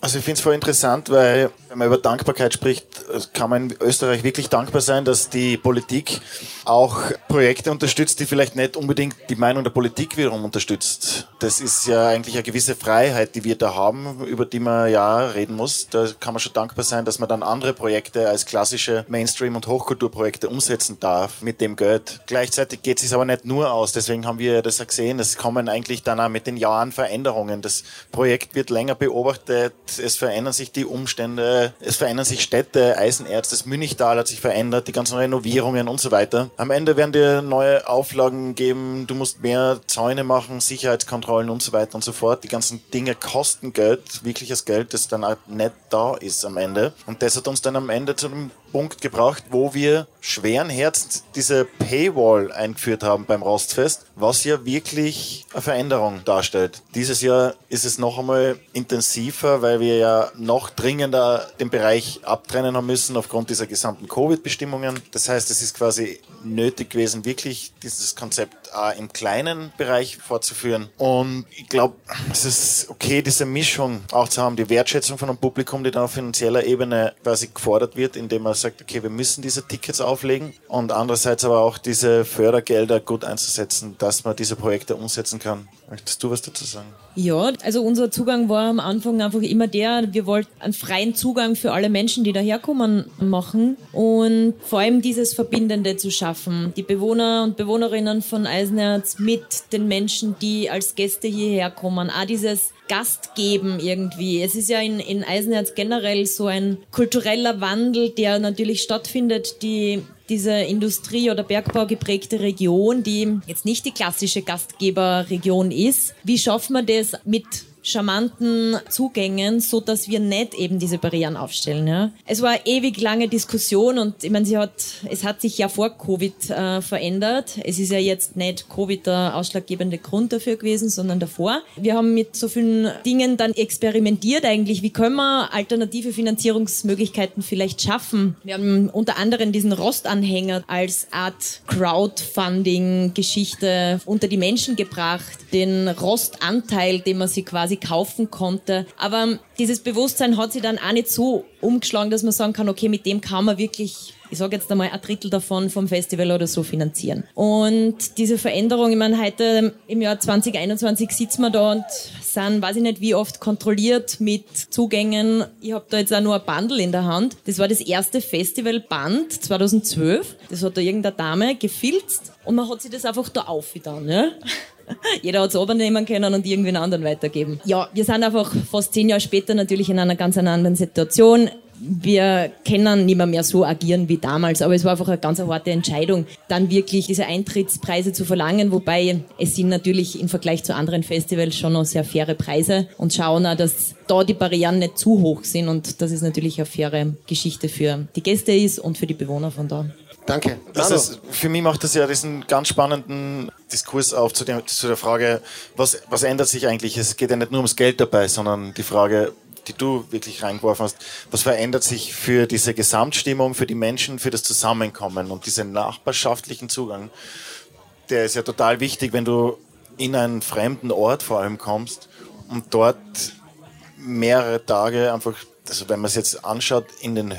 Also ich finde es voll interessant, weil wenn man über Dankbarkeit spricht, kann man in Österreich wirklich dankbar sein, dass die Politik auch Projekte unterstützt, die vielleicht nicht unbedingt die Meinung der Politik wiederum unterstützt. Das ist ja eigentlich eine gewisse Freiheit, die wir da haben, über die man ja reden muss. Da kann man schon dankbar sein, dass man dann andere Projekte als klassische Mainstream- und Hochkulturprojekte umsetzen darf mit dem Geld. Gleichzeitig geht es sich aber nicht nur aus, deswegen haben wir das ja gesehen, es kommen eigentlich dann auch mit den Jahren Veränderungen. Das Projekt wird länger beobachtet, es verändern sich die Umstände, es verändern sich Städte, Eisenerz, das Münchtal hat sich verändert, die ganzen Renovierungen und so weiter. Am Ende werden dir neue Auflagen geben, du musst mehr Zäune machen, Sicherheitskontrollen und so weiter und so fort. Die ganzen Dinge kosten Geld, wirkliches Geld, das dann auch nicht da ist am Ende. Und das hat uns dann am Ende zu einem Punkt gebracht, wo wir schweren Herzens diese Paywall eingeführt haben beim Rostfest, was ja wirklich eine Veränderung darstellt. Dieses Jahr ist es noch einmal intensiver, weil wir ja noch dringender den Bereich abtrennen haben müssen aufgrund dieser gesamten Covid-Bestimmungen. Das heißt, es ist quasi nötig gewesen, wirklich dieses Konzept auch im kleinen Bereich fortzuführen. Und ich glaube, es ist okay, diese Mischung auch zu haben, die Wertschätzung von einem Publikum, die dann auf finanzieller Ebene quasi gefordert wird, indem man sagt, okay, wir müssen diese Tickets auflegen und andererseits aber auch diese Fördergelder gut einzusetzen, dass man diese Projekte umsetzen kann. Möchtest du was dazu sagen? Ja, also unser Zugang war am Anfang einfach immer der, wir wollten einen freien Zugang für alle Menschen, die daherkommen, machen und vor allem dieses Verbindende zu schaffen. Die Bewohner und Bewohnerinnen von Eisenerz mit den Menschen, die als Gäste hierher kommen. Auch dieses Gast geben irgendwie. Es ist ja in, in Eisenerz generell so ein kultureller Wandel, der natürlich stattfindet, die diese Industrie- oder Bergbau geprägte Region, die jetzt nicht die klassische Gastgeberregion ist. Wie schaffen wir das mit charmanten Zugängen, so dass wir nicht eben diese Barrieren aufstellen. Ja. Es war eine ewig lange Diskussion und ich meine, sie hat, es hat sich ja vor Covid äh, verändert. Es ist ja jetzt nicht Covid der ausschlaggebende Grund dafür gewesen, sondern davor. Wir haben mit so vielen Dingen dann experimentiert eigentlich. Wie können wir alternative Finanzierungsmöglichkeiten vielleicht schaffen? Wir haben unter anderem diesen Rostanhänger als Art Crowdfunding-Geschichte unter die Menschen gebracht. Den Rostanteil, den man sie quasi quasi kaufen konnte. Aber dieses Bewusstsein hat sich dann auch nicht so umgeschlagen, dass man sagen kann, okay, mit dem kann man wirklich ich sage jetzt einmal ein Drittel davon vom Festival oder so finanzieren. Und diese Veränderung, ich meine, heute im Jahr 2021 sitzen wir da und sind, weiß ich nicht wie oft, kontrolliert mit Zugängen. Ich habe da jetzt auch nur ein Bundle in der Hand. Das war das erste Festivalband 2012. Das hat da irgendeine Dame gefilzt und man hat sich das einfach da aufgetan. Ne? Jeder hat es übernehmen können und irgendwen anderen weitergeben. Ja, wir sind einfach fast zehn Jahre später natürlich in einer ganz anderen Situation. Wir können nicht mehr, mehr so agieren wie damals, aber es war einfach eine ganz harte Entscheidung, dann wirklich diese Eintrittspreise zu verlangen, wobei es sind natürlich im Vergleich zu anderen Festivals schon noch sehr faire Preise und schauen auch, dass da die Barrieren nicht zu hoch sind und dass es natürlich eine faire Geschichte für die Gäste ist und für die Bewohner von da. Danke. Das ist, für mich macht das ja diesen ganz spannenden Diskurs auf zu, dem, zu der Frage, was, was ändert sich eigentlich? Es geht ja nicht nur ums Geld dabei, sondern die Frage, die du wirklich reingeworfen hast, was verändert sich für diese Gesamtstimmung, für die Menschen, für das Zusammenkommen und diesen nachbarschaftlichen Zugang, der ist ja total wichtig, wenn du in einen fremden Ort vor allem kommst und dort mehrere Tage einfach also wenn man es jetzt anschaut, in den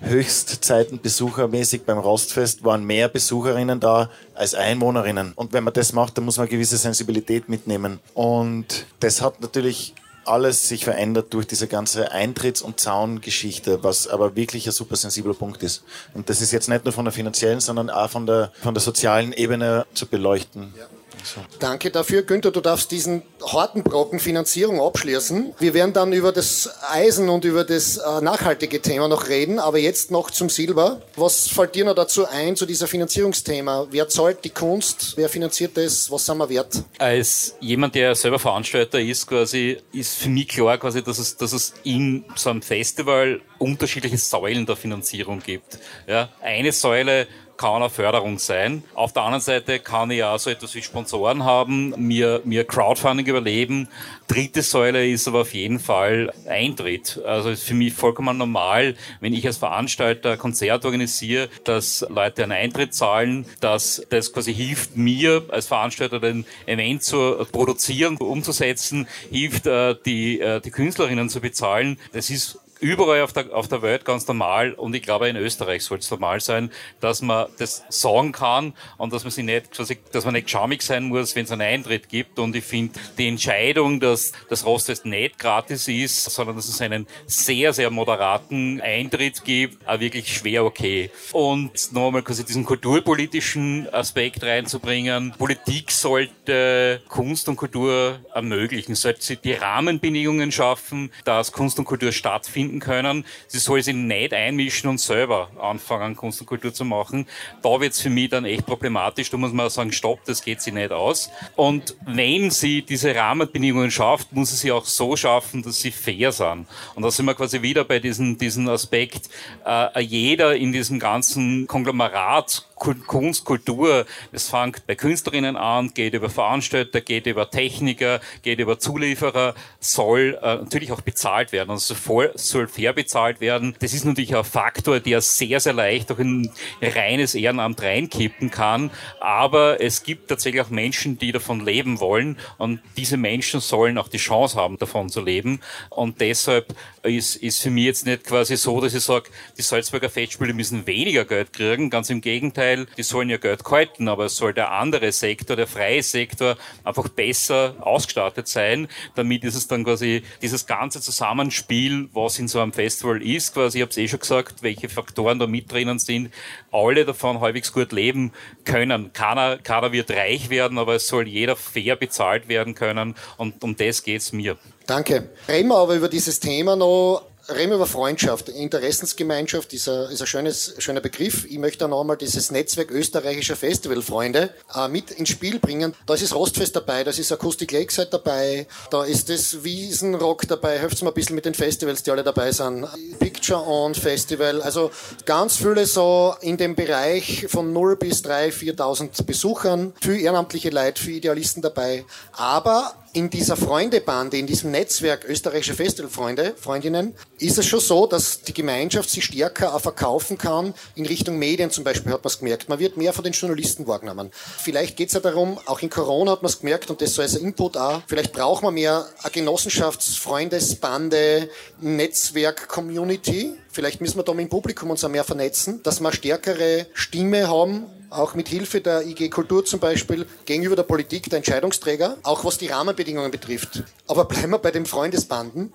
Höchstzeiten besuchermäßig beim Rostfest waren mehr Besucherinnen da als Einwohnerinnen. Und wenn man das macht, dann muss man eine gewisse Sensibilität mitnehmen. Und das hat natürlich alles sich verändert durch diese ganze Eintritts- und Zaungeschichte, was aber wirklich ein super sensibler Punkt ist. Und das ist jetzt nicht nur von der finanziellen, sondern auch von der, von der sozialen Ebene zu beleuchten. Ja. So. Danke dafür. Günther, du darfst diesen harten Brocken Finanzierung abschließen. Wir werden dann über das Eisen und über das äh, nachhaltige Thema noch reden, aber jetzt noch zum Silber. Was fällt dir noch dazu ein, zu dieser Finanzierungsthema? Wer zahlt die Kunst? Wer finanziert das? Was sind wir wert? Als jemand, der selber Veranstalter ist, quasi, ist für mich klar, quasi, dass es, dass es in so einem Festival unterschiedliche Säulen der Finanzierung gibt. Ja, eine Säule kann eine Förderung sein. Auf der anderen Seite kann ich auch so etwas wie Sponsoren haben, mir, mir Crowdfunding überleben. Dritte Säule ist aber auf jeden Fall Eintritt. Also ist für mich vollkommen normal, wenn ich als Veranstalter Konzert organisiere, dass Leute einen Eintritt zahlen, dass das quasi hilft mir als Veranstalter den Event zu produzieren, umzusetzen, hilft äh, die, äh, die Künstlerinnen zu bezahlen. Das ist überall auf der, auf der Welt ganz normal und ich glaube in Österreich soll es normal sein, dass man das sagen kann und dass man sich nicht, dass man nicht schamig sein muss, wenn es einen Eintritt gibt und ich finde die Entscheidung, dass das Rostfest nicht gratis ist, sondern dass es einen sehr, sehr moderaten Eintritt gibt, auch wirklich schwer okay. Und nochmal quasi diesen kulturpolitischen Aspekt reinzubringen. Politik sollte Kunst und Kultur ermöglichen, sollte die Rahmenbedingungen schaffen, dass Kunst und Kultur stattfinden finden können. Sie soll sich nicht einmischen und selber anfangen, Kunst und Kultur zu machen. Da wird es für mich dann echt problematisch. Da muss man sagen, stopp, das geht sie nicht aus. Und wenn sie diese Rahmenbedingungen schafft, muss sie sie auch so schaffen, dass sie fair sind. Und da sind wir quasi wieder bei diesem, diesem Aspekt, äh, jeder in diesem ganzen Konglomerat Kunst, Kultur, es fängt bei Künstlerinnen an, geht über Veranstalter, geht über Techniker, geht über Zulieferer, soll äh, natürlich auch bezahlt werden. Also voll, soll fair bezahlt werden. Das ist natürlich ein Faktor, der sehr, sehr leicht auch in reines Ehrenamt reinkippen kann. Aber es gibt tatsächlich auch Menschen, die davon leben wollen. Und diese Menschen sollen auch die Chance haben, davon zu leben. Und deshalb ist, ist für mich jetzt nicht quasi so, dass ich sage, die Salzburger Festspiele müssen weniger Geld kriegen. Ganz im Gegenteil Gegenteil, die sollen ja Geld halten, aber es soll der andere Sektor, der freie Sektor, einfach besser ausgestattet sein, damit ist es dann quasi dieses ganze Zusammenspiel, was in so einem Festival ist, quasi, ich habe es eh schon gesagt, welche Faktoren da mit drinnen sind, alle davon halbwegs gut leben können. Keiner, keiner wird reich werden, aber es soll jeder fair bezahlt werden können und um das geht's mir. Danke. Reden wir aber über dieses Thema noch reden wir über Freundschaft. Interessensgemeinschaft ist ein, ist ein schönes, schöner Begriff. Ich möchte noch einmal dieses Netzwerk österreichischer Festivalfreunde äh, mit ins Spiel bringen. Da ist das Rostfest dabei, da ist Acoustic Lakeside dabei, da ist das Wiesenrock dabei. Helft mir ein bisschen mit den Festivals, die alle dabei sind. Picture On Festival, also ganz viele so in dem Bereich von 0 bis 3.000, 4.000 Besuchern. Viel ehrenamtliche Leute, viel Idealisten dabei. Aber in dieser Freundebande, in diesem Netzwerk österreichische Festivalfreunde, Freundinnen, ist es schon so, dass die Gemeinschaft sich stärker auch verkaufen kann. In Richtung Medien zum Beispiel hat man es gemerkt. Man wird mehr von den Journalisten wahrgenommen. Vielleicht geht es ja darum, auch in Corona hat man es gemerkt und das so als Input auch, vielleicht braucht man mehr eine Genossenschaftsfreundesbande, Netzwerk, Community. Vielleicht müssen wir da mit dem Publikum uns auch mehr vernetzen, dass wir eine stärkere Stimme haben, auch mit Hilfe der IG Kultur zum Beispiel, gegenüber der Politik, der Entscheidungsträger, auch was die Rahmenbedingungen betrifft. Aber bleiben wir bei den Freundesbanden.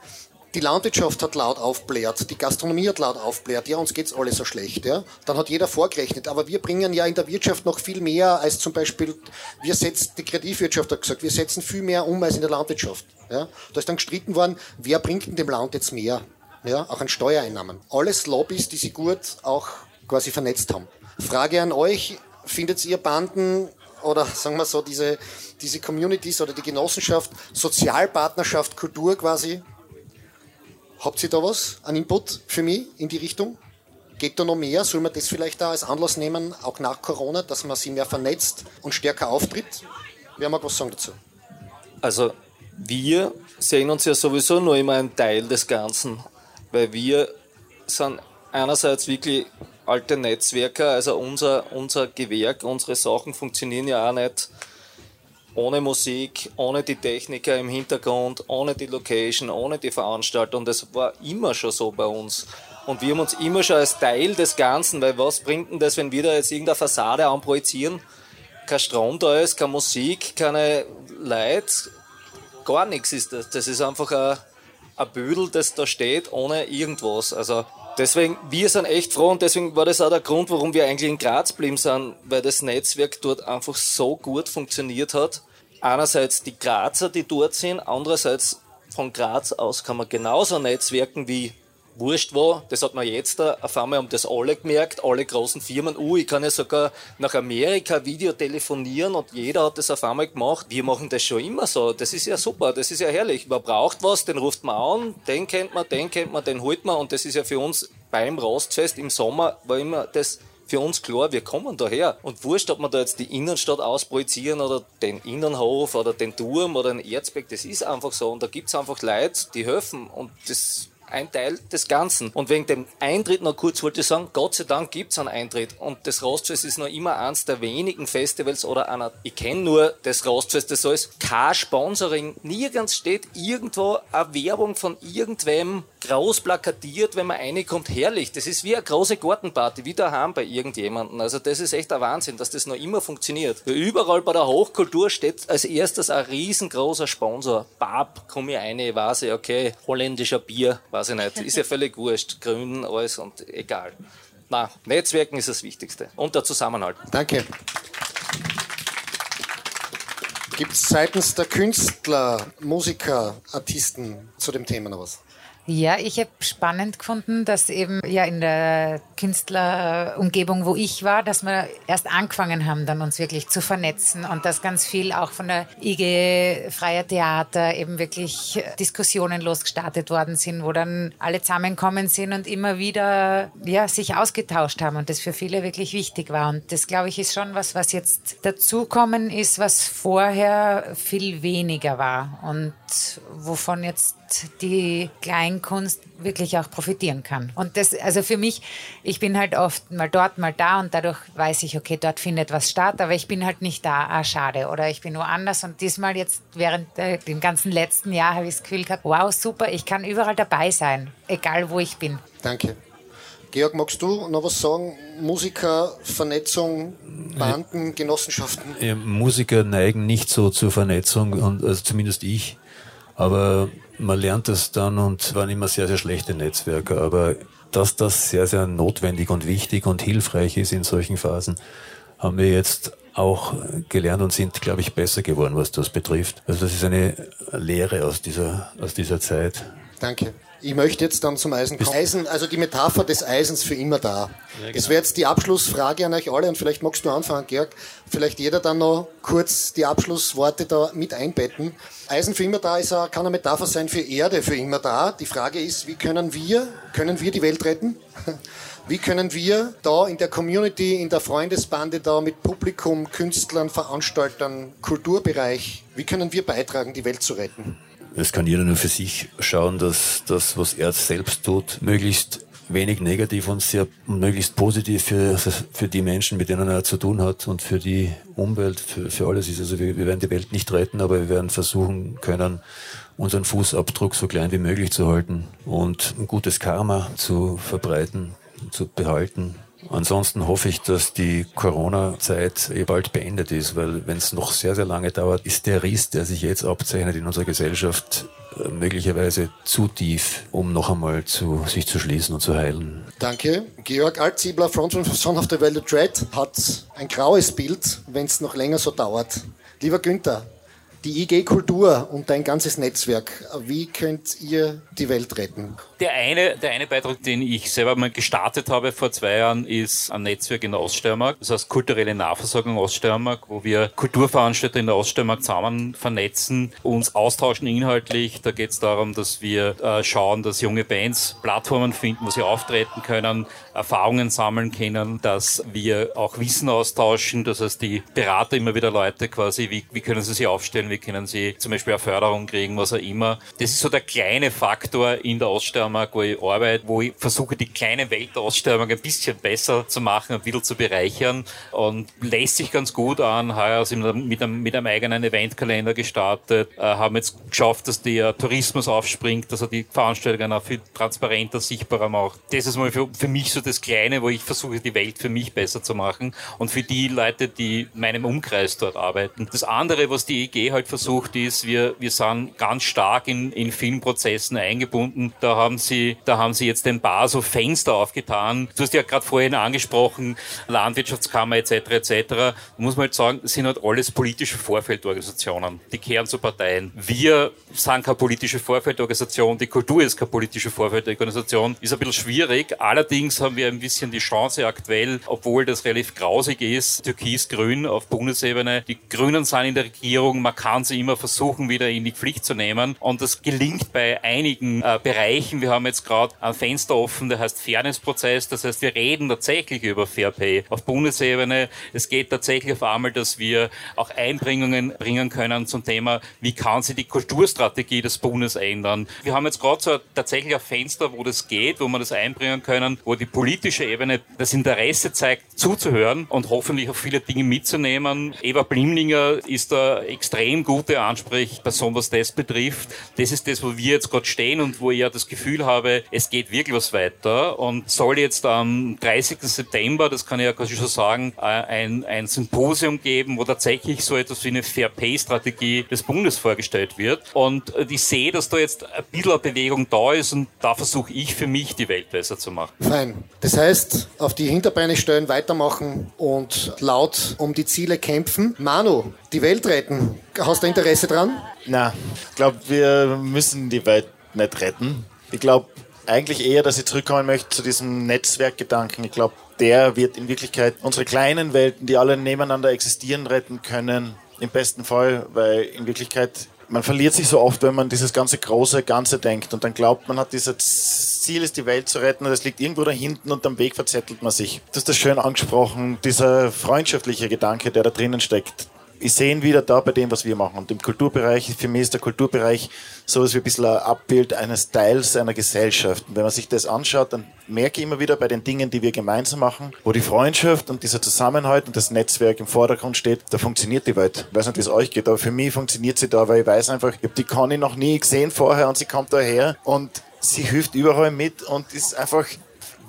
Die Landwirtschaft hat laut aufbläht, die Gastronomie hat laut aufbläht, ja, uns geht's alle so schlecht, ja. Dann hat jeder vorgerechnet, aber wir bringen ja in der Wirtschaft noch viel mehr als zum Beispiel, wir setzen, die Kreativwirtschaft hat gesagt, wir setzen viel mehr um als in der Landwirtschaft, ja. Da ist dann gestritten worden, wer bringt in dem Land jetzt mehr, ja, auch an Steuereinnahmen. Alles Lobbys, die sie gut auch quasi vernetzt haben. Frage an euch, findet ihr Banden oder sagen wir so diese, diese Communities oder die Genossenschaft, Sozialpartnerschaft, Kultur quasi? Habt ihr da was, an Input für mich in die Richtung? Geht da noch mehr? Soll man das vielleicht da als Anlass nehmen, auch nach Corona, dass man sich mehr vernetzt und stärker auftritt? Wer mag was sagen dazu? Also wir sehen uns ja sowieso nur immer ein Teil des Ganzen, weil wir sind einerseits wirklich alte Netzwerker, also unser, unser Gewerk, unsere Sachen funktionieren ja auch nicht ohne Musik, ohne die Techniker im Hintergrund, ohne die Location, ohne die Veranstaltung. Das war immer schon so bei uns. Und wir haben uns immer schon als Teil des Ganzen, weil was bringt denn das, wenn wir da jetzt irgendeine Fassade anprojizieren? Kein Strom da ist, keine Musik, keine Leute, gar nichts ist das. Das ist einfach ein, ein Bödel, das da steht, ohne irgendwas. Also deswegen, wir sind echt froh und deswegen war das auch der Grund, warum wir eigentlich in Graz blieben sind, weil das Netzwerk dort einfach so gut funktioniert hat. Einerseits die Grazer, die dort sind, andererseits von Graz aus kann man genauso netzwerken wie wurscht war. Das hat man jetzt auf einmal haben das alle gemerkt, alle großen Firmen. Uh, ich kann ja sogar nach Amerika Video telefonieren und jeder hat das auf einmal gemacht. Wir machen das schon immer so. Das ist ja super, das ist ja herrlich. Man braucht was, den ruft man an, den kennt man, den kennt man, den holt man und das ist ja für uns beim Rostfest im Sommer war immer das für uns klar, wir kommen daher. Und wurscht, ob man da jetzt die Innenstadt ausprojizieren oder den Innenhof oder den Turm oder den Erzberg, das ist einfach so. Und da gibt's einfach Leute, die helfen. Und das ein Teil des Ganzen. Und wegen dem Eintritt noch kurz wollte ich sagen, Gott sei Dank gibt's einen Eintritt. Und das Rostfest ist noch immer eins der wenigen Festivals oder einer, ich kenne nur das Rostfest, das so ist, kein Sponsoring. Nirgends steht irgendwo eine Werbung von irgendwem groß plakatiert, wenn man reinkommt, herrlich. Das ist wie eine große Gartenparty, wie daheim bei irgendjemandem. Also das ist echt ein Wahnsinn, dass das noch immer funktioniert. Überall bei der Hochkultur steht als erstes ein riesengroßer Sponsor. Bab, komme ich rein, weiß ich, okay, holländischer Bier, weiß ich nicht. Ist ja völlig wurscht. Grün, alles und egal. Na, Netzwerken ist das Wichtigste. Und der Zusammenhalt. Danke. Gibt es seitens der Künstler, Musiker, Artisten zu dem Thema noch was? Ja, ich habe spannend gefunden, dass eben ja in der Künstlerumgebung, wo ich war, dass wir erst angefangen haben, dann uns wirklich zu vernetzen und dass ganz viel auch von der IG Freier Theater eben wirklich Diskussionen losgestartet worden sind, wo dann alle zusammenkommen sind und immer wieder ja sich ausgetauscht haben und das für viele wirklich wichtig war. Und das glaube ich ist schon was, was jetzt dazukommen ist, was vorher viel weniger war und wovon jetzt die Kleinkunst wirklich auch profitieren kann. Und das, also für mich, ich bin halt oft mal dort, mal da und dadurch weiß ich, okay, dort findet was statt, aber ich bin halt nicht da, ah, schade. Oder ich bin woanders und diesmal jetzt während äh, dem ganzen letzten Jahr habe ich das Gefühl gehabt, wow, super, ich kann überall dabei sein, egal wo ich bin. Danke. Georg, magst du noch was sagen? Musiker, Vernetzung, Banden, Genossenschaften? Ja, Musiker neigen nicht so zur Vernetzung, und, also zumindest ich. Aber man lernt es dann und waren immer sehr, sehr schlechte Netzwerker. Aber dass das sehr, sehr notwendig und wichtig und hilfreich ist in solchen Phasen, haben wir jetzt auch gelernt und sind, glaube ich, besser geworden, was das betrifft. Also das ist eine Lehre aus dieser, aus dieser Zeit. Danke. Ich möchte jetzt dann zum Eisen kommen. Eisen, also die Metapher des Eisens für immer da. Ja, genau. Das wäre jetzt die Abschlussfrage an euch alle und vielleicht magst du anfangen, Georg. Vielleicht jeder dann noch kurz die Abschlussworte da mit einbetten. Eisen für immer da ist, kann eine Metapher sein für Erde für immer da. Die Frage ist, wie können wir, können wir die Welt retten? Wie können wir da in der Community, in der Freundesbande da mit Publikum, Künstlern, Veranstaltern, Kulturbereich, wie können wir beitragen, die Welt zu retten? Es kann jeder nur für sich schauen, dass das, was er selbst tut, möglichst wenig negativ und sehr möglichst positiv für, für die Menschen, mit denen er zu tun hat und für die Umwelt, für, für alles ist. Also wir, wir werden die Welt nicht retten, aber wir werden versuchen können, unseren Fußabdruck so klein wie möglich zu halten und ein gutes Karma zu verbreiten, zu behalten Ansonsten hoffe ich, dass die Corona-Zeit eh bald beendet ist, weil wenn es noch sehr, sehr lange dauert, ist der Riss, der sich jetzt abzeichnet in unserer Gesellschaft, äh, möglicherweise zu tief, um noch einmal zu, sich zu schließen und zu heilen. Danke. Georg Altziebler, Frontman von Son of the Valley Dread, hat ein graues Bild, wenn es noch länger so dauert. Lieber Günther, die IG Kultur und dein ganzes Netzwerk, wie könnt ihr die Welt retten? Der eine, der eine Beitrag, den ich selber mal gestartet habe vor zwei Jahren, ist ein Netzwerk in der Oststeiermark. Das heißt kulturelle Nahversorgung Oststeiermark, wo wir Kulturveranstalter in der Oststeiermark zusammen vernetzen, uns austauschen inhaltlich. Da geht es darum, dass wir äh, schauen, dass junge Bands Plattformen finden, wo sie auftreten können, Erfahrungen sammeln können, dass wir auch Wissen austauschen. Das heißt, die Berater immer wieder Leute quasi, wie, wie können sie sich aufstellen, wie können sie zum Beispiel eine Förderung kriegen, was auch immer. Das ist so der kleine Faktor in der Oststeiermark, wo ich arbeite, wo ich versuche, die kleine Welt der Oststeiermark ein bisschen besser zu machen, ein bisschen zu bereichern und lässt sich ganz gut an. Heuer sind wir mit einem, mit einem eigenen Eventkalender gestartet, äh, haben jetzt geschafft, dass der Tourismus aufspringt, dass er die Veranstaltungen auch viel transparenter, sichtbarer macht. Das ist mal für, für mich so das Kleine, wo ich versuche, die Welt für mich besser zu machen und für die Leute, die in meinem Umkreis dort arbeiten. Das andere, was die EG halt versucht, ist, wir, wir sind ganz stark in, in vielen Prozessen eingebunden. Da haben sie, da haben sie jetzt ein paar so Fenster aufgetan. Du hast ja gerade vorhin angesprochen, Landwirtschaftskammer etc. etc. Da muss man halt sagen, sind halt alles politische Vorfeldorganisationen. Die kehren zu Parteien. Wir sind keine politische Vorfeldorganisation, die Kultur ist keine politische Vorfeldorganisation. Ist ein bisschen schwierig. Allerdings haben wir ein bisschen die Chance aktuell, obwohl das relativ grausig ist, türkis-grün auf Bundesebene. Die Grünen sind in der Regierung, man kann sie immer versuchen, wieder in die Pflicht zu nehmen. Und das gelingt bei einigen äh, Bereichen. Wir haben jetzt gerade ein Fenster offen, der heißt Fairness-Prozess. Das heißt, wir reden tatsächlich über Fair Pay auf Bundesebene. Es geht tatsächlich auf einmal, dass wir auch Einbringungen bringen können zum Thema, wie kann sich die Kulturstrategie des Bundes ändern. Wir haben jetzt gerade so tatsächlich ein Fenster, wo das geht, wo wir das einbringen können, wo die politische Ebene das Interesse zeigt, zuzuhören und hoffentlich auch viele Dinge mitzunehmen. Eva Blimlinger ist da extrem gute Ansprechperson, was das betrifft. Das ist das, wo wir jetzt gerade stehen und wo ich ja das Gefühl habe, es geht wirklich was weiter und soll jetzt am 30. September, das kann ich ja quasi schon sagen, äh, ein, ein Symposium geben, wo tatsächlich so etwas wie eine Fair Pay Strategie des Bundes vorgestellt wird. Und äh, ich sehe, dass da jetzt ein bisschen eine Bewegung da ist und da versuche ich für mich die Welt besser zu machen. Fein. Das heißt, auf die Hinterbeine stellen, weitermachen und laut um die Ziele kämpfen. Manu, die Welt retten. Hast du Interesse dran? Na, ich glaube, wir müssen die Welt nicht retten. Ich glaube eigentlich eher, dass ich zurückkommen möchte zu diesem Netzwerkgedanken. Ich glaube, der wird in Wirklichkeit unsere kleinen Welten, die alle nebeneinander existieren, retten können. Im besten Fall, weil in Wirklichkeit man verliert sich so oft, wenn man dieses ganze große Ganze denkt und dann glaubt, man hat dieses Ziel, ist die Welt zu retten und es liegt irgendwo da hinten und am Weg verzettelt man sich. Das ist das schön angesprochen, dieser freundschaftliche Gedanke, der da drinnen steckt ich sehe ihn wieder da bei dem, was wir machen. Und im Kulturbereich, für mich ist der Kulturbereich so etwas wie ein bisschen ein Abbild eines Teils einer Gesellschaft. Und wenn man sich das anschaut, dann merke ich immer wieder bei den Dingen, die wir gemeinsam machen, wo die Freundschaft und dieser Zusammenhalt und das Netzwerk im Vordergrund steht, da funktioniert die Welt. Ich weiß nicht, wie es euch geht, aber für mich funktioniert sie da, weil ich weiß einfach, ich habe die Conny noch nie gesehen vorher und sie kommt daher und sie hilft überall mit und ist einfach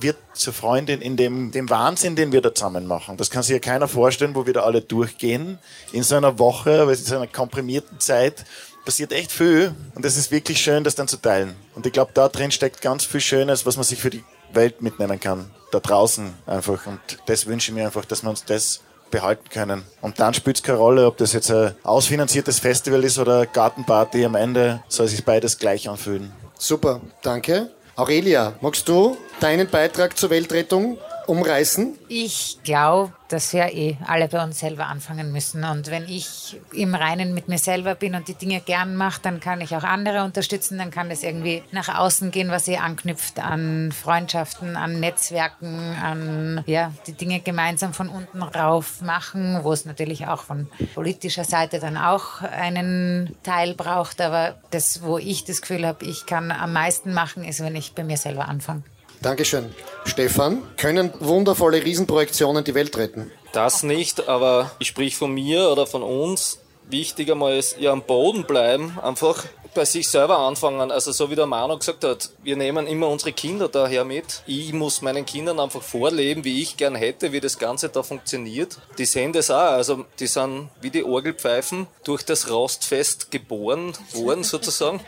wird zur Freundin in dem, dem Wahnsinn, den wir da zusammen machen. Das kann sich ja keiner vorstellen, wo wir da alle durchgehen. In so einer Woche, in so einer komprimierten Zeit passiert echt viel und es ist wirklich schön, das dann zu teilen. Und ich glaube, da drin steckt ganz viel Schönes, was man sich für die Welt mitnehmen kann. Da draußen einfach. Und das wünsche ich mir einfach, dass wir uns das behalten können. Und dann spielt es keine Rolle, ob das jetzt ein ausfinanziertes Festival ist oder eine Gartenparty. Am Ende soll sich beides gleich anfühlen. Super, danke. Aurelia, magst du deinen Beitrag zur Weltrettung umreißen? Ich glaube, dass wir eh alle bei uns selber anfangen müssen. Und wenn ich im Reinen mit mir selber bin und die Dinge gern mache, dann kann ich auch andere unterstützen. Dann kann das irgendwie nach außen gehen, was ihr anknüpft an Freundschaften, an Netzwerken, an ja, die Dinge gemeinsam von unten rauf machen, wo es natürlich auch von politischer Seite dann auch einen Teil braucht. Aber das, wo ich das Gefühl habe, ich kann am meisten machen, ist, wenn ich bei mir selber anfange. Dankeschön. Stefan, können wundervolle Riesenprojektionen die Welt retten? Das nicht, aber ich sprich von mir oder von uns. Wichtig einmal ist, ja am Boden bleiben, einfach bei sich selber anfangen. Also so wie der Manu gesagt hat, wir nehmen immer unsere Kinder daher mit. Ich muss meinen Kindern einfach vorleben, wie ich gern hätte, wie das Ganze da funktioniert. Die sehen das auch. Also die sind wie die Orgelpfeifen durch das Rostfest geboren worden sozusagen.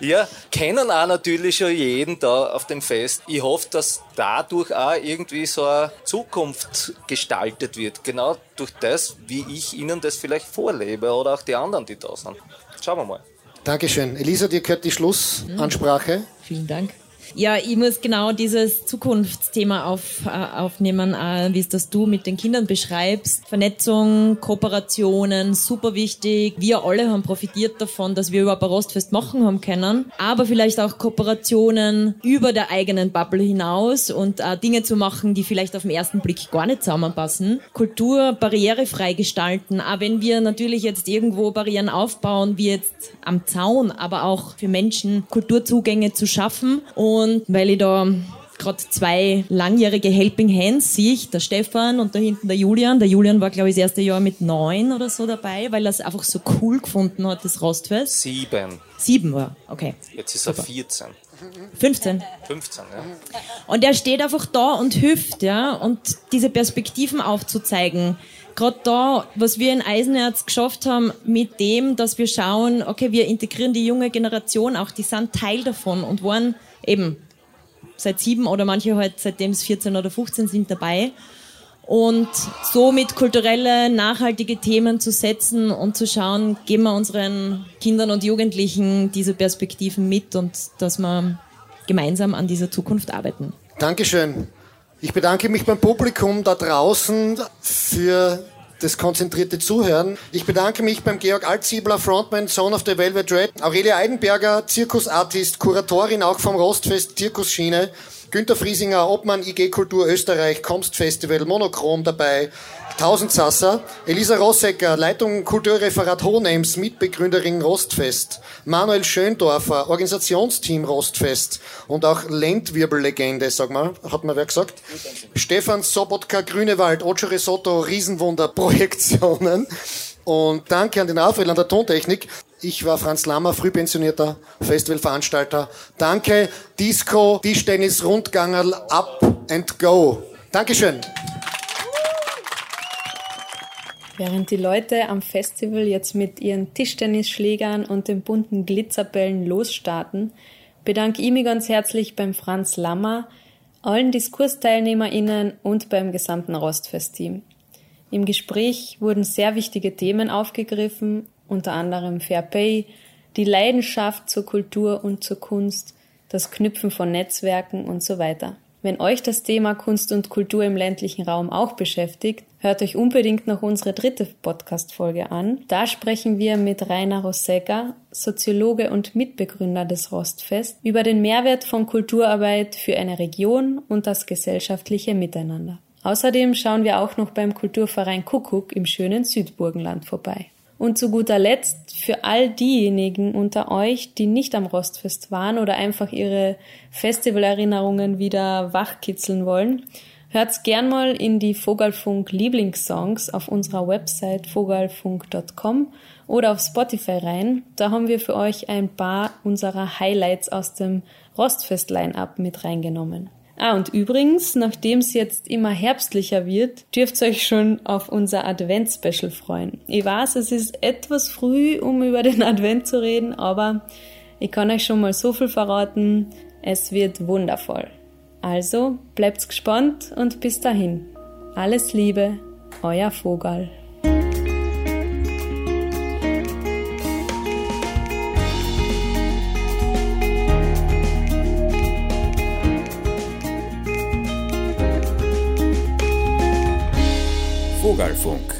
ja, kennen auch natürlich schon jeden da auf dem Fest. Ich hoffe, dass dadurch auch irgendwie so eine Zukunft gestaltet wird. Genau durch das, wie ich ihnen das vielleicht vorlebe oder auch die anderen, die da sind. Schauen wir mal. Dankeschön. Elisa, dir gehört die Schlussansprache. Mhm. Vielen Dank. Ja, ich muss genau dieses Zukunftsthema auf, äh, aufnehmen, äh, wie es das du mit den Kindern beschreibst. Vernetzung, Kooperationen, super wichtig. Wir alle haben profitiert davon, dass wir überhaupt ein Rostfest machen haben können. Aber vielleicht auch Kooperationen über der eigenen Bubble hinaus und äh, Dinge zu machen, die vielleicht auf den ersten Blick gar nicht zusammenpassen. Kultur barrierefrei gestalten, auch wenn wir natürlich jetzt irgendwo Barrieren aufbauen, wie jetzt am Zaun, aber auch für Menschen Kulturzugänge zu schaffen und weil ich da gerade zwei langjährige Helping Hands, sehe ich, der Stefan und da hinten der Julian. Der Julian war, glaube ich, das erste Jahr mit neun oder so dabei, weil er es einfach so cool gefunden hat, das Rostfest. Sieben. Sieben war, okay. Jetzt ist er 14. 15. 15, ja. Und er steht einfach da und hilft, ja, und diese Perspektiven aufzuzeigen. Gerade da, was wir in Eisenerz geschafft haben, mit dem, dass wir schauen, okay, wir integrieren die junge Generation auch, die sind Teil davon und waren eben seit sieben oder manche halt seitdem es 14 oder 15 sind dabei. Und somit kulturelle, nachhaltige Themen zu setzen und zu schauen, geben wir unseren Kindern und Jugendlichen diese Perspektiven mit und dass wir gemeinsam an dieser Zukunft arbeiten. Dankeschön. Ich bedanke mich beim Publikum da draußen für das konzentrierte Zuhören. Ich bedanke mich beim Georg Altziebler, Frontman, Son of the Velvet Red, Aurelia Eidenberger, Zirkusartist, Kuratorin auch vom Rostfest Zirkusschiene, Günter Friesinger, Obmann IG Kultur Österreich, Komst Festival, Monochrom dabei, Tausendsasser, Elisa Rossecker, Leitung Kulturreferat Hohenems, Mitbegründerin Rostfest, Manuel Schöndorfer, Organisationsteam Rostfest und auch Lendwirbellegende, sag mal, hat mir wer gesagt? Stefan Sobotka, Grünewald, Ocho Risotto, Riesenwunder, Projektionen. Und danke an den Raphael an der Tontechnik. Ich war Franz Lammer, frühpensionierter Festivalveranstalter. Danke, Disco, Tischtennis, Rundgangerl, up and go. Dankeschön. Während die Leute am Festival jetzt mit ihren Tischtennisschlägern und den bunten Glitzerbällen losstarten, bedanke ich mich ganz herzlich beim Franz Lammer, allen DiskursteilnehmerInnen und beim gesamten Rostfest-Team. Im Gespräch wurden sehr wichtige Themen aufgegriffen, unter anderem Fair Pay, die Leidenschaft zur Kultur und zur Kunst, das Knüpfen von Netzwerken und so weiter. Wenn euch das Thema Kunst und Kultur im ländlichen Raum auch beschäftigt, hört euch unbedingt noch unsere dritte Podcast-Folge an. Da sprechen wir mit Rainer Rosegger, Soziologe und Mitbegründer des Rostfest, über den Mehrwert von Kulturarbeit für eine Region und das gesellschaftliche Miteinander. Außerdem schauen wir auch noch beim Kulturverein Kuckuck im schönen Südburgenland vorbei. Und zu guter Letzt für all diejenigen unter euch, die nicht am Rostfest waren oder einfach ihre Festivalerinnerungen wieder wachkitzeln wollen, hört's gern mal in die Vogelfunk Lieblingssongs auf unserer Website vogelfunk.com oder auf Spotify rein. Da haben wir für euch ein paar unserer Highlights aus dem Rostfest-Line-Up mit reingenommen. Ah, und übrigens, nachdem es jetzt immer herbstlicher wird, dürft ihr euch schon auf unser Advent-Special freuen. Ich weiß, es ist etwas früh, um über den Advent zu reden, aber ich kann euch schon mal so viel verraten, es wird wundervoll. Also bleibt gespannt und bis dahin. Alles Liebe, euer Vogel. Vogelfunk